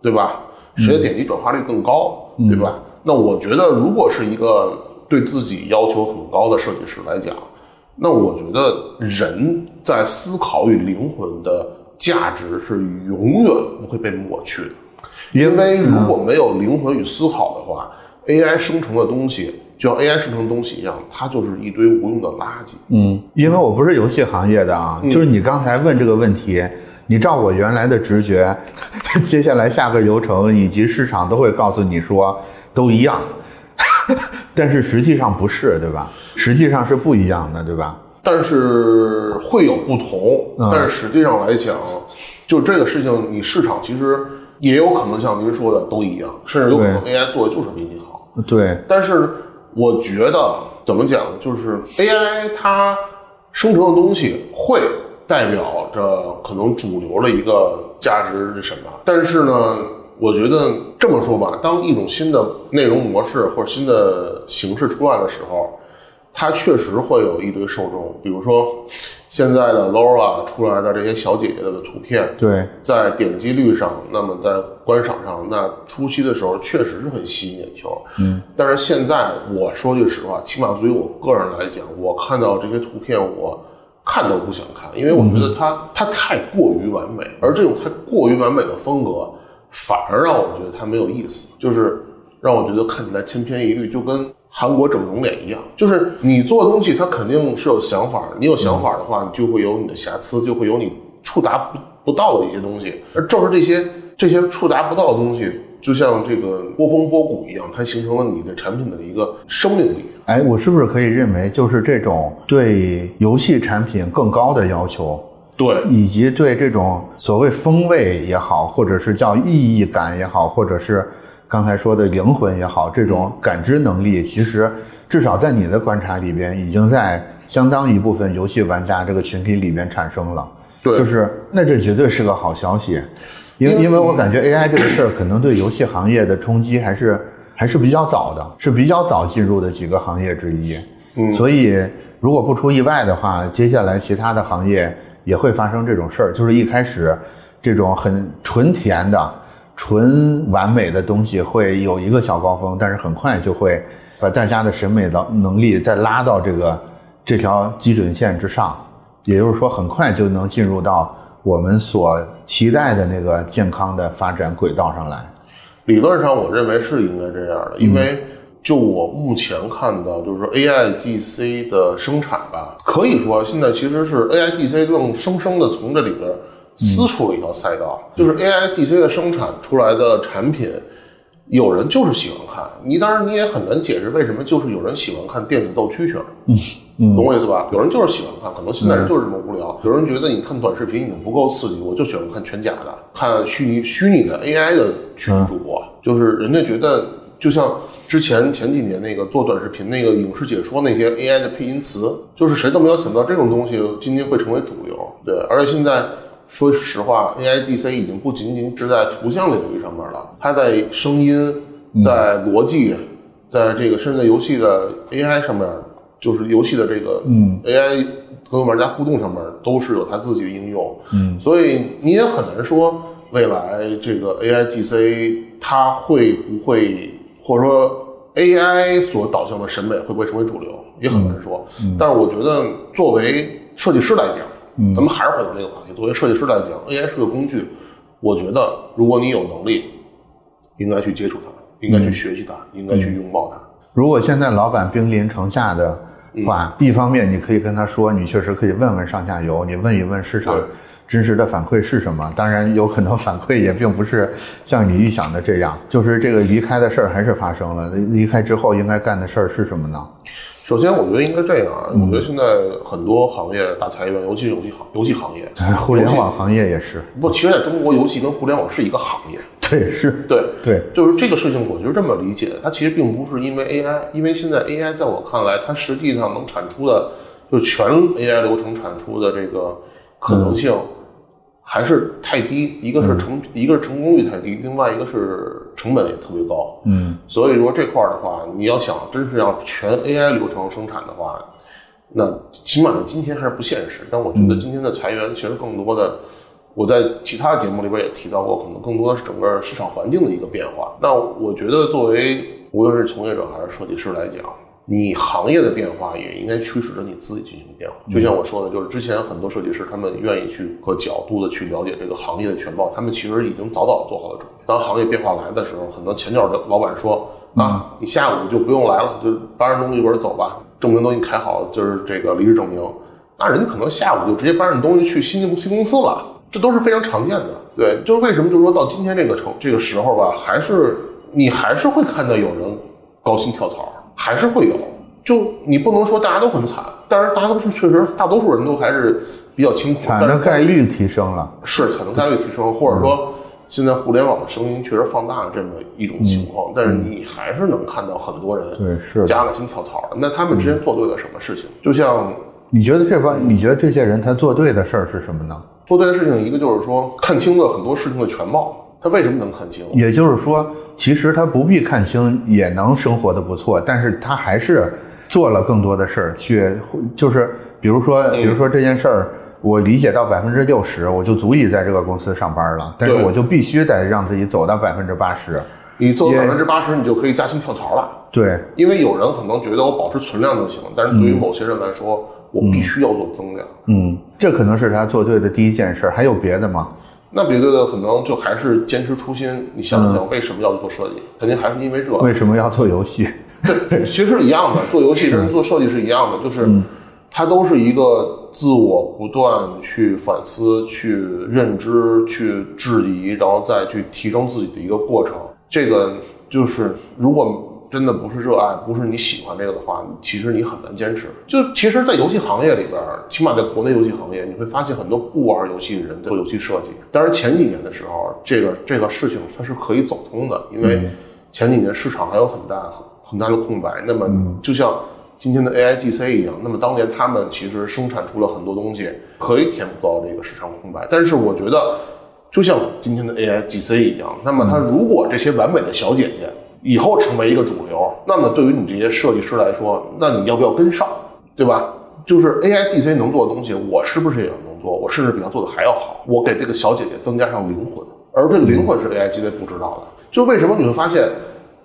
对吧？谁的点击转化率更高，对吧？那我觉得，如果是一个对自己要求很高的设计师来讲，那我觉得人在思考与灵魂的价值是永远不会被抹去的。因为如果没有灵魂与思考的话，AI 生成的东西就像 AI 生成的东西一样，它就是一堆无用的垃圾。嗯，因为我不是游戏行业的啊，就是你刚才问这个问题，你照我原来的直觉，接下来下个流程以及市场都会告诉你说都一样，但是实际上不是，对吧？实际上是不一样的，对吧？但是会有不同，嗯但是实际上来讲，就这个事情，你市场其实也有可能像您说的都一样，甚至有可能 AI 做的就是比你好。对，但是我觉得怎么讲，就是 AI 它生成的东西会代表着可能主流的一个价值是什么，但是呢，我觉得这么说吧，当一种新的内容模式或者新的形式出来的时候，它确实会有一堆受众，比如说现在的 Laura 出来的这些小姐姐的图片，对，在点击率上，那么在观赏上，那初期的时候确实是很吸引眼球。嗯，但是现在我说句实话，起码对于我个人来讲，我看到这些图片，我看都不想看，因为我觉得它、它太过于完美，而这种太过于完美的风格，反而让我觉得它没有意思，就是让我觉得看起来千篇一律，就跟韩国整容脸一样。就是你做的东西，它肯定是有想法，你有想法的话，你就会有你的瑕疵，就会有你触达不不到的一些东西。而正是这些这些触达不到的东西，就像这个波峰波谷一样，它形成了你的产品的一个生命力。哎，我是不是可以认为，就是这种对游戏产品更高的要求，对，以及对这种所谓风味也好，或者是叫意义感也好，或者是刚才说的灵魂也好，这种感知能力，其实至少在你的观察里边，已经在相当一部分游戏玩家这个群体里边产生了。对就是那这绝对是个好消息，因为因为我感觉 AI 这个事儿可能对游戏行业的冲击还是还是比较早的，是比较早进入的几个行业之一。嗯，所以如果不出意外的话，接下来其他的行业也会发生这种事儿，就是一开始这种很纯甜的、纯完美的东西会有一个小高峰，但是很快就会把大家的审美的能力再拉到这个这条基准线之上，也就是说，很快就能进入到我们所期待的那个健康的发展轨道上来。理论上我认为是应该这样的，因为就我目前看到，就是说 AIGC 的生产吧，可以说现在其实是 AIGC 更生生的从这里边撕出了一条赛道，就是 AIGC 的生产出来的产品。有人就是喜欢看，你当然你也很难解释为什么就是有人喜欢看电子斗蛐蛐儿，嗯，懂我意思吧？有人就是喜欢看，可能现在人就是这么无聊。有人觉得你看短视频已经不够刺激，我就喜欢看全假的，看虚拟虚拟的 AI 的群主播，就是人家觉得就像之前前几年那个做短视频那个影视解说那些 AI 的配音词，就是谁都没有想到这种东西今天会成为主流。对，而且现在说实话，AIGC 已经不仅仅只在图像领域上面了，它在声音、在逻辑、在这个甚至在游戏的 AI 上面，就是游戏的这个嗯 AI 跟玩家互动上面都是有它自己的应用。嗯，所以你也很难说未来这个 AIGC 它会不会，或者说 AI 所导向的审美会不会成为主流，也很难说。但是我觉得作为设计师来讲，咱们还是回到这个话题。作为设计师来讲，AI 是个工具，我觉得如果你有能力，应该去接触它，应该去学习它，应该去拥抱它。如果现在老板兵临城下的话，一方面你可以跟他说，你确实可以问问上下游，你问一问市场对真实的反馈是什么。当然，有可能反馈也并不是像你预想的这样，就是这个离开的事儿还是发生了。离开之后应该干的事儿是什么呢？首先，我觉得应该这样啊。我觉得现在很多行业大裁员，尤其是游戏行游戏行业，互联网行业也是。不，其实在中国，游戏跟互联网是一个行业。对，是。对对，就是这个事情，我就这么理解。它其实并不是因为 AI，因为现在 AI 在我看来，它实际上能产出的，就全 AI 流程产出的这个可能性。还是太低，一个是成，一个是成功率太低，另外一个是成本也特别高。嗯，所以说这块儿的话，你要想真是要全 AI 流程生产的话，那起码在今天还是不现实。但我觉得今天的裁员其实更多的，我在其他节目里边也提到过，可能更多的是整个市场环境的一个变化。那我觉得作为无论是从业者还是设计师来讲。你行业的变化也应该驱使着你自己进行变化。就像我说的，就是之前很多设计师他们愿意去和角度的去了解这个行业的全貌，他们其实已经早早做好了准备。当行业变化来的时候，很多前脚的老板说啊，你下午就不用来了，就搬着东西一会儿走吧，证明都给你开好，就是这个离职证明。那人家可能下午就直接搬着东西去新新公司了，这都是非常常见的。对，就是为什么就是说到今天这个成这个时候吧，还是你还是会看到有人高薪跳槽。还是会有，就你不能说大家都很惨，但是大多数确实，大多数人都还是比较清苦。惨的概率提升了，是惨的概率提升，或者说现在互联网的声音确实放大了这么一种情况，但是你还是能看到很多人对是加了薪跳槽的。那他们之前做对了什么事情？就像你觉得这帮你觉得这些人他做对的事儿是什么呢？做对的事情一个就是说看清了很多事情的全貌。他为什么能看清？也就是说。其实他不必看清也能生活的不错，但是他还是做了更多的事儿去，就是比如说，比如说这件事儿，我理解到百分之六十，我就足以在这个公司上班了，但是我就必须得让自己走到百分之八十，你走百分之八十，你就可以加薪跳槽了。对，因为有人可能觉得我保持存量就行，但是对于某些人来说，我必须要做增量。嗯，这可能是他做对的第一件事，还有别的吗？那别的可能就还是坚持初心。你想想，为什么要做设计？肯定还是因为这。为什么要做游戏？对，其实一样的，做游戏跟做设计是一样的，就是它都是一个自我不断去反思、去认知、去质疑，然后再去提升自己的一个过程。这个就是如果。真的不是热爱，不是你喜欢这个的话，其实你很难坚持。就其实，在游戏行业里边，起码在国内游戏行业，你会发现很多不玩游戏的人做游戏设计。当然，前几年的时候，这个这个事情它是可以走通的，因为前几年市场还有很大很很大的空白。那么，就像今天的 A I G C 一样，那么当年他们其实生产出了很多东西，可以填补到这个市场空白。但是，我觉得就像今天的 A I G C 一样，那么它如果这些完美的小姐姐。以后成为一个主流，那么对于你这些设计师来说，那你要不要跟上，对吧？就是 A I D C 能做的东西，我是不是也能做？我甚至比他做的还要好。我给这个小姐姐增加上灵魂，而这个灵魂是 A I D C 不知道的。就为什么你会发现，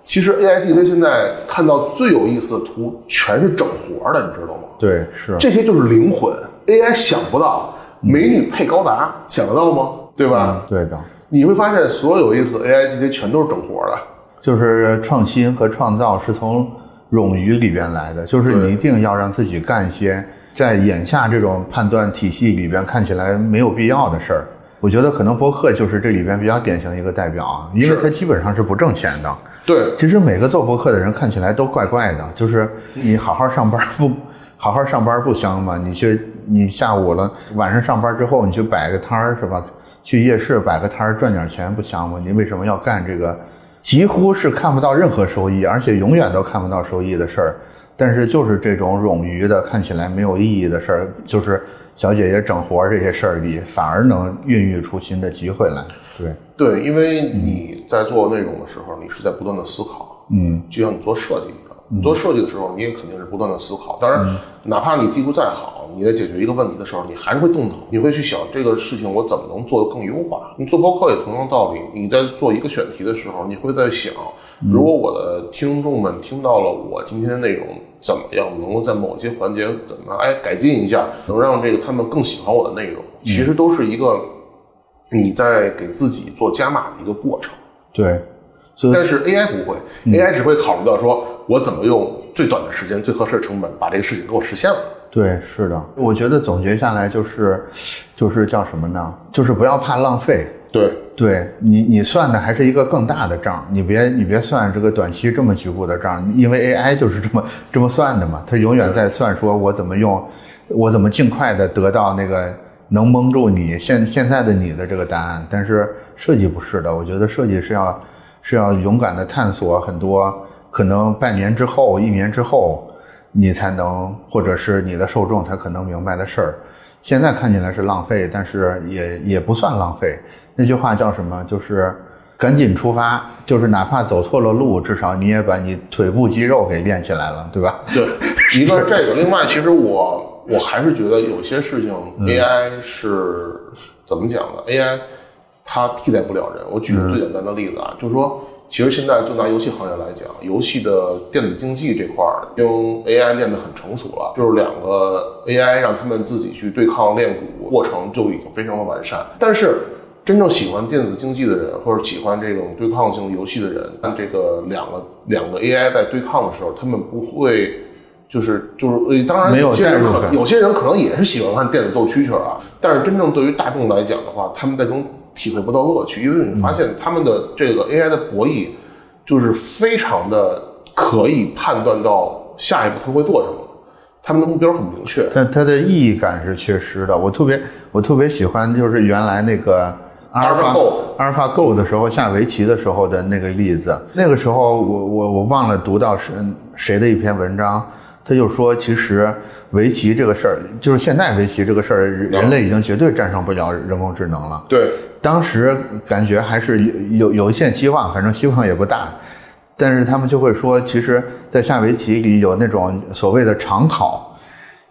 其实 A I D C 现在看到最有意思的图全是整活的，你知道吗？对，是这些就是灵魂。A I 想不到美女配高达，想得到吗？对吧？对的。你会发现，所有有意思 A I D C 全都是整活的。就是创新和创造是从冗余里边来的，就是你一定要让自己干一些在眼下这种判断体系里边看起来没有必要的事儿。我觉得可能博客就是这里边比较典型一个代表啊，因为它基本上是不挣钱的。对，其实每个做博客的人看起来都怪怪的，就是你好好上班不好好上班不香吗？你去你下午了晚上上班之后你去摆个摊儿是吧？去夜市摆个摊儿赚点钱不香吗？你为什么要干这个？几乎是看不到任何收益，而且永远都看不到收益的事儿。但是就是这种冗余的、看起来没有意义的事儿，就是小姐姐整活这些事儿里，反而能孕育出新的机会来。对对，因为你在做内容的时候，你是在不断的思考。嗯，就像你做设计。你做设计的时候，你也肯定是不断的思考。当然，哪怕你技术再好，你在解决一个问题的时候，你还是会动脑，你会去想这个事情我怎么能做得更优化。你做播客也同样道理，你在做一个选题的时候，你会在想，如果我的听众们听到了我今天的内容怎么样，能够在某些环节怎么哎改进一下，能让这个他们更喜欢我的内容，其实都是一个你在给自己做加码的一个过程。对。但是 AI 不会，AI 只会考虑到说，我怎么用最短的时间、最合适的成本把这个事情给我实现了。对，是的，我觉得总结下来就是，就是叫什么呢？就是不要怕浪费。对，对你，你算的还是一个更大的账，你别你别算这个短期这么局部的账，因为 AI 就是这么这么算的嘛，它永远在算说我怎么用，我怎么尽快的得到那个能蒙住你现现在的你的这个答案。但是设计不是的，我觉得设计是要是要勇敢的探索很多可能半年之后、一年之后你才能，或者是你的受众才可能明白的事儿。现在看起来是浪费，但是也也不算浪费。那句话叫什么？就是赶紧出发，就是哪怕走错了路，至少你也把你腿部肌肉给练起来了，对吧？对，一个是这个，另外，其实我我还是觉得有些事情 AI 是、怎么讲呢？AI 它替代不了人。我举个最简单的例子啊，就是说，其实现在就拿游戏行业来讲，游戏的电子竞技这块儿，用 AI 练得很成熟了，就是两个 AI 让他们自己去对抗练鼓过程就已经非常的完善，但是。真正喜欢电子竞技的人，或者喜欢这种对抗性游戏的人，当这个两个两个 AI 在对抗的时候，他们不会就是就是，呃当然没有有些人可有些人可能也是喜欢看电子斗蛐蛐啊，但是真正对于大众来讲的话，他们在中体会不到乐趣，因为你发现他们的这个 AI 的博弈就是非常的可以判断到下一步他会做什么，他们的目标很明确。但它的意义感是缺失的。我特别我特别喜欢就是原来那个阿尔法阿尔法 Go 的时候下围棋的时候的那个例子。那个时候我我我忘了读到是谁的一篇文章，他就说其实围棋这个事儿，就是现在围棋这个事儿，人类已经绝对战胜不了人工智能了。对，当时感觉还是有有有一线希望，反正希望也不大。但是他们就会说，其实，在下围棋里有那种所谓的长考，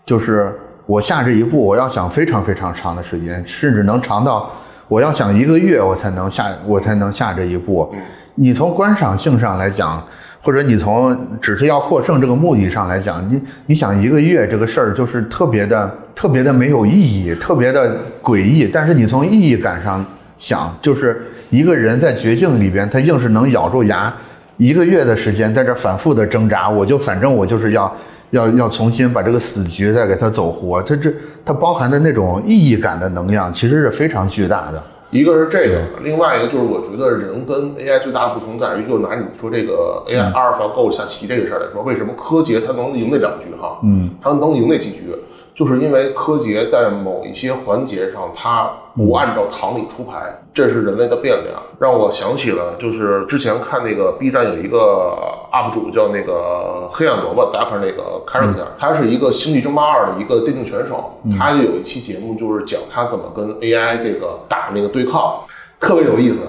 就是我下这一步，我要想非常非常长的时间，甚至能长到我要想一个月，我才能下，我才能下这一步。你从观赏性上来讲，或者你从只是要获胜这个目的上来讲，你你想一个月这个事儿就是特别的特别的没有意义，特别的诡异。但是你从意义感上想，就是一个人在绝境里边，他硬是能咬住牙，一个月的时间在这反复的挣扎，我就反正我就是要要要重新把这个死局再给他走活。它这它包含的那种意义感的能量，其实是非常巨大的。一个是这个，另外一个就是我觉得人跟 AI 最大的不同在于，就拿你说这个 AI 阿尔法 Go 下棋这个事儿来说，为什么柯洁他能赢那两局哈？嗯，他能赢那几局，就是因为柯洁在某一些环节上他不按照常理出牌，这是人类的变量。让我想起了，就是之前看那个 B 站有一个 UP 主叫那个黑暗萝卜 Dark 那个 character，他是一个《星际争霸二》的一个电竞选手，他就有一期节目就是讲他怎么跟 AI 这个打那个对抗，特别有意思。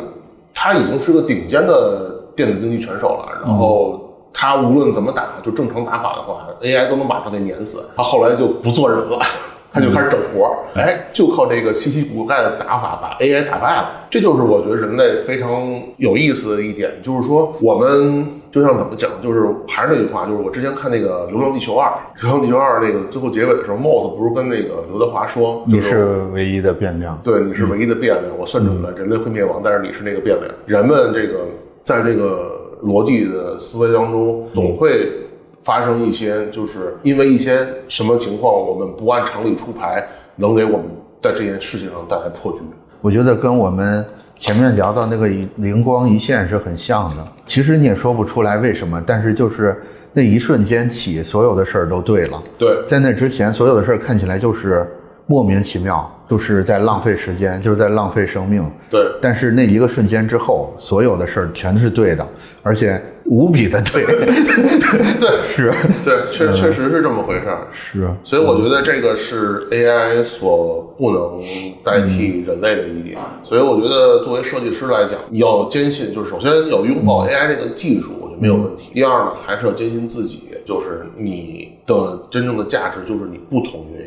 他已经是个顶尖的电子竞技选手了，然后他无论怎么打，就正常打法的话，AI 都能把他给碾死。他后来就不做人了。他就开始整活儿，哎，就靠这个稀奇古怪的打法把 AI 打败了。这就是我觉得人类非常有意思的一点，就是说我们就像怎么讲，就是还是那句话，就是我之前看那个《流浪地球二》，《流浪地球二》那个最后结尾的时候，Moss 不是跟那个刘德华说，就你是唯一的变量。对，你是唯一的变量，我算准了人类会灭亡，但是你是那个变量。人们这个在这个逻辑的思维当中，总会发生一些，就是因为一些什么情况，我们不按常理出牌，能给我们在这件事情上带来破局。我觉得跟我们前面聊到那个灵光一现是很像的。其实你也说不出来为什么，但是就是那一瞬间起，所有的事儿都对了。对，在那之前，所有的事儿看起来就是莫名其妙，就是在浪费时间，就是在浪费生命。对，但是那一个瞬间之后，所有的事儿全是对的，而且无比的对。对，是对，确确实是这么回事儿。是，所以我觉得这个是 AI 所不能代替人类的一点。所以我觉得作为设计师来讲，你要坚信，就是首先要拥抱 AI 这个技术，我觉得没有问题。第二呢，还是要坚信自己，就是你的真正的价值就是你不同于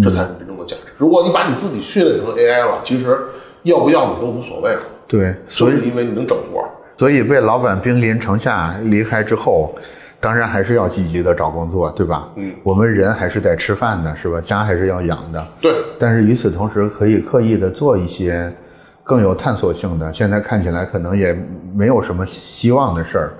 这才是真正的价值。如果你把你自己训练成 AI 了，其实要不要你都无所谓了，对，所以因为你能整活儿。所以被老板兵临城下离开之后，当然还是要积极的找工作，对吧？嗯，我们人还是得吃饭的，是吧？家还是要养的。对，但是与此同时，可以刻意的做一些更有探索性的，现在看起来可能也没有什么希望的事儿。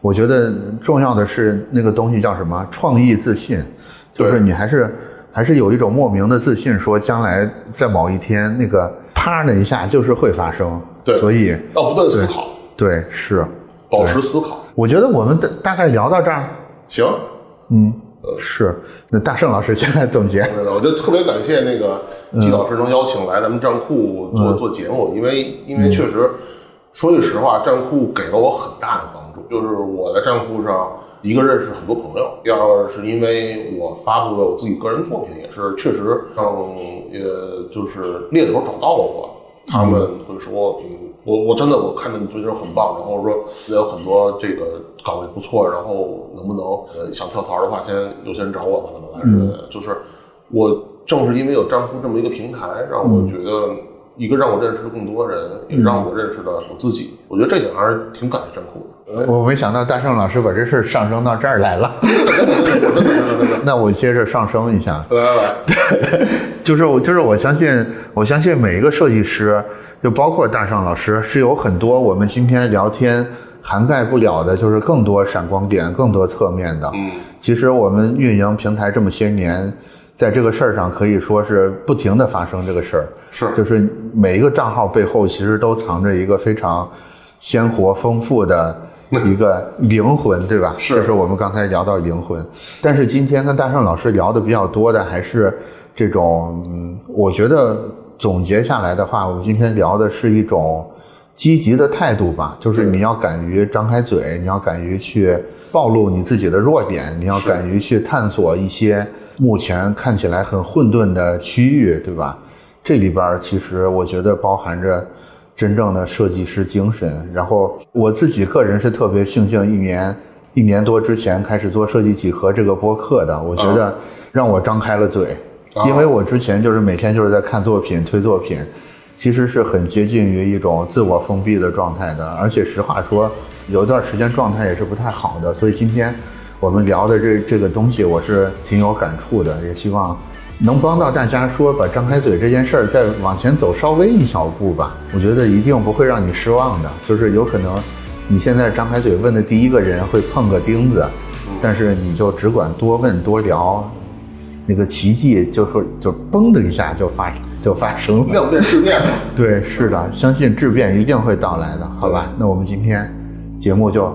我觉得重要的是那个东西叫什么？创意自信。就是你还是还是有一种莫名的自信，说将来在某一天那个啪的一下就是会发生。对所以要不断思考，对是，保持思考。我觉得我们大大概聊到这儿，行，嗯，是。那大圣老师现在总结，对的，我就特别感谢那个季老师能邀请来咱们站库做、做节目，因为因为确实，说句实话，站库给了我很大的。就是我在站酷上，一个认识很多朋友，第二个是因为我发布了我自己个人作品，也是确实让呃就是猎头找到了我，他们会说，嗯，我我真的我看到你最近很棒，然后说也有很多这个岗位不错，然后能不能呃想跳槽的话，先优先找我吧，怎么来之类的，就是我正是因为有站酷这么一个平台，让我觉得一个让我认识了更多人，也让我认识了我自己，我觉得这点还是挺感谢站库的。我没想到大圣老师把这事儿上升到这儿来了。那我接着上升一下，来来来，就是我就是我相信，我相信每一个设计师，就包括大圣老师，是有很多我们今天聊天涵盖不了的，就是更多闪光点、更多侧面的。嗯，其实我们运营平台这么些年，在这个事儿上可以说是不停的发生这个事儿。是。就是每一个账号背后其实都藏着一个非常鲜活丰富的一个灵魂，对吧？是。就是我们刚才聊到灵魂，但是今天跟大圣老师聊的比较多的还是这种，嗯，我觉得总结下来的话，我们今天聊的是一种积极的态度吧，就是你要敢于张开嘴，你要敢于去暴露你自己的弱点，你要敢于去探索一些目前看起来很混沌的区域，对吧？这里边其实我觉得包含着真正的设计师精神。然后我自己个人是特别庆幸，一年一年多之前开始做设计几何这个播客的，我觉得让我张开了嘴，啊因为我之前就是每天就是在看作品、推作品，其实是很接近于一种自我封闭的状态的。而且实话说，有一段时间状态也是不太好的。所以今天我们聊的这这个东西，我是挺有感触的，也希望能帮到大家说把张开嘴这件事儿再往前走稍微一小步吧。我觉得一定不会让你失望的，就是有可能你现在张开嘴问的第一个人会碰个钉子，但是你就只管多问多聊，那个奇迹就说就嘣的一下就发就发生了。量变质变嘛。对，是的，相信质变一定会到来的，好吧？那我们今天节目就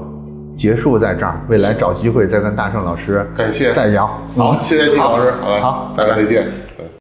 结束在这儿，未来找机会再跟大圣老师感谢再聊。好，谢谢季老师，好嘞，好大家再见。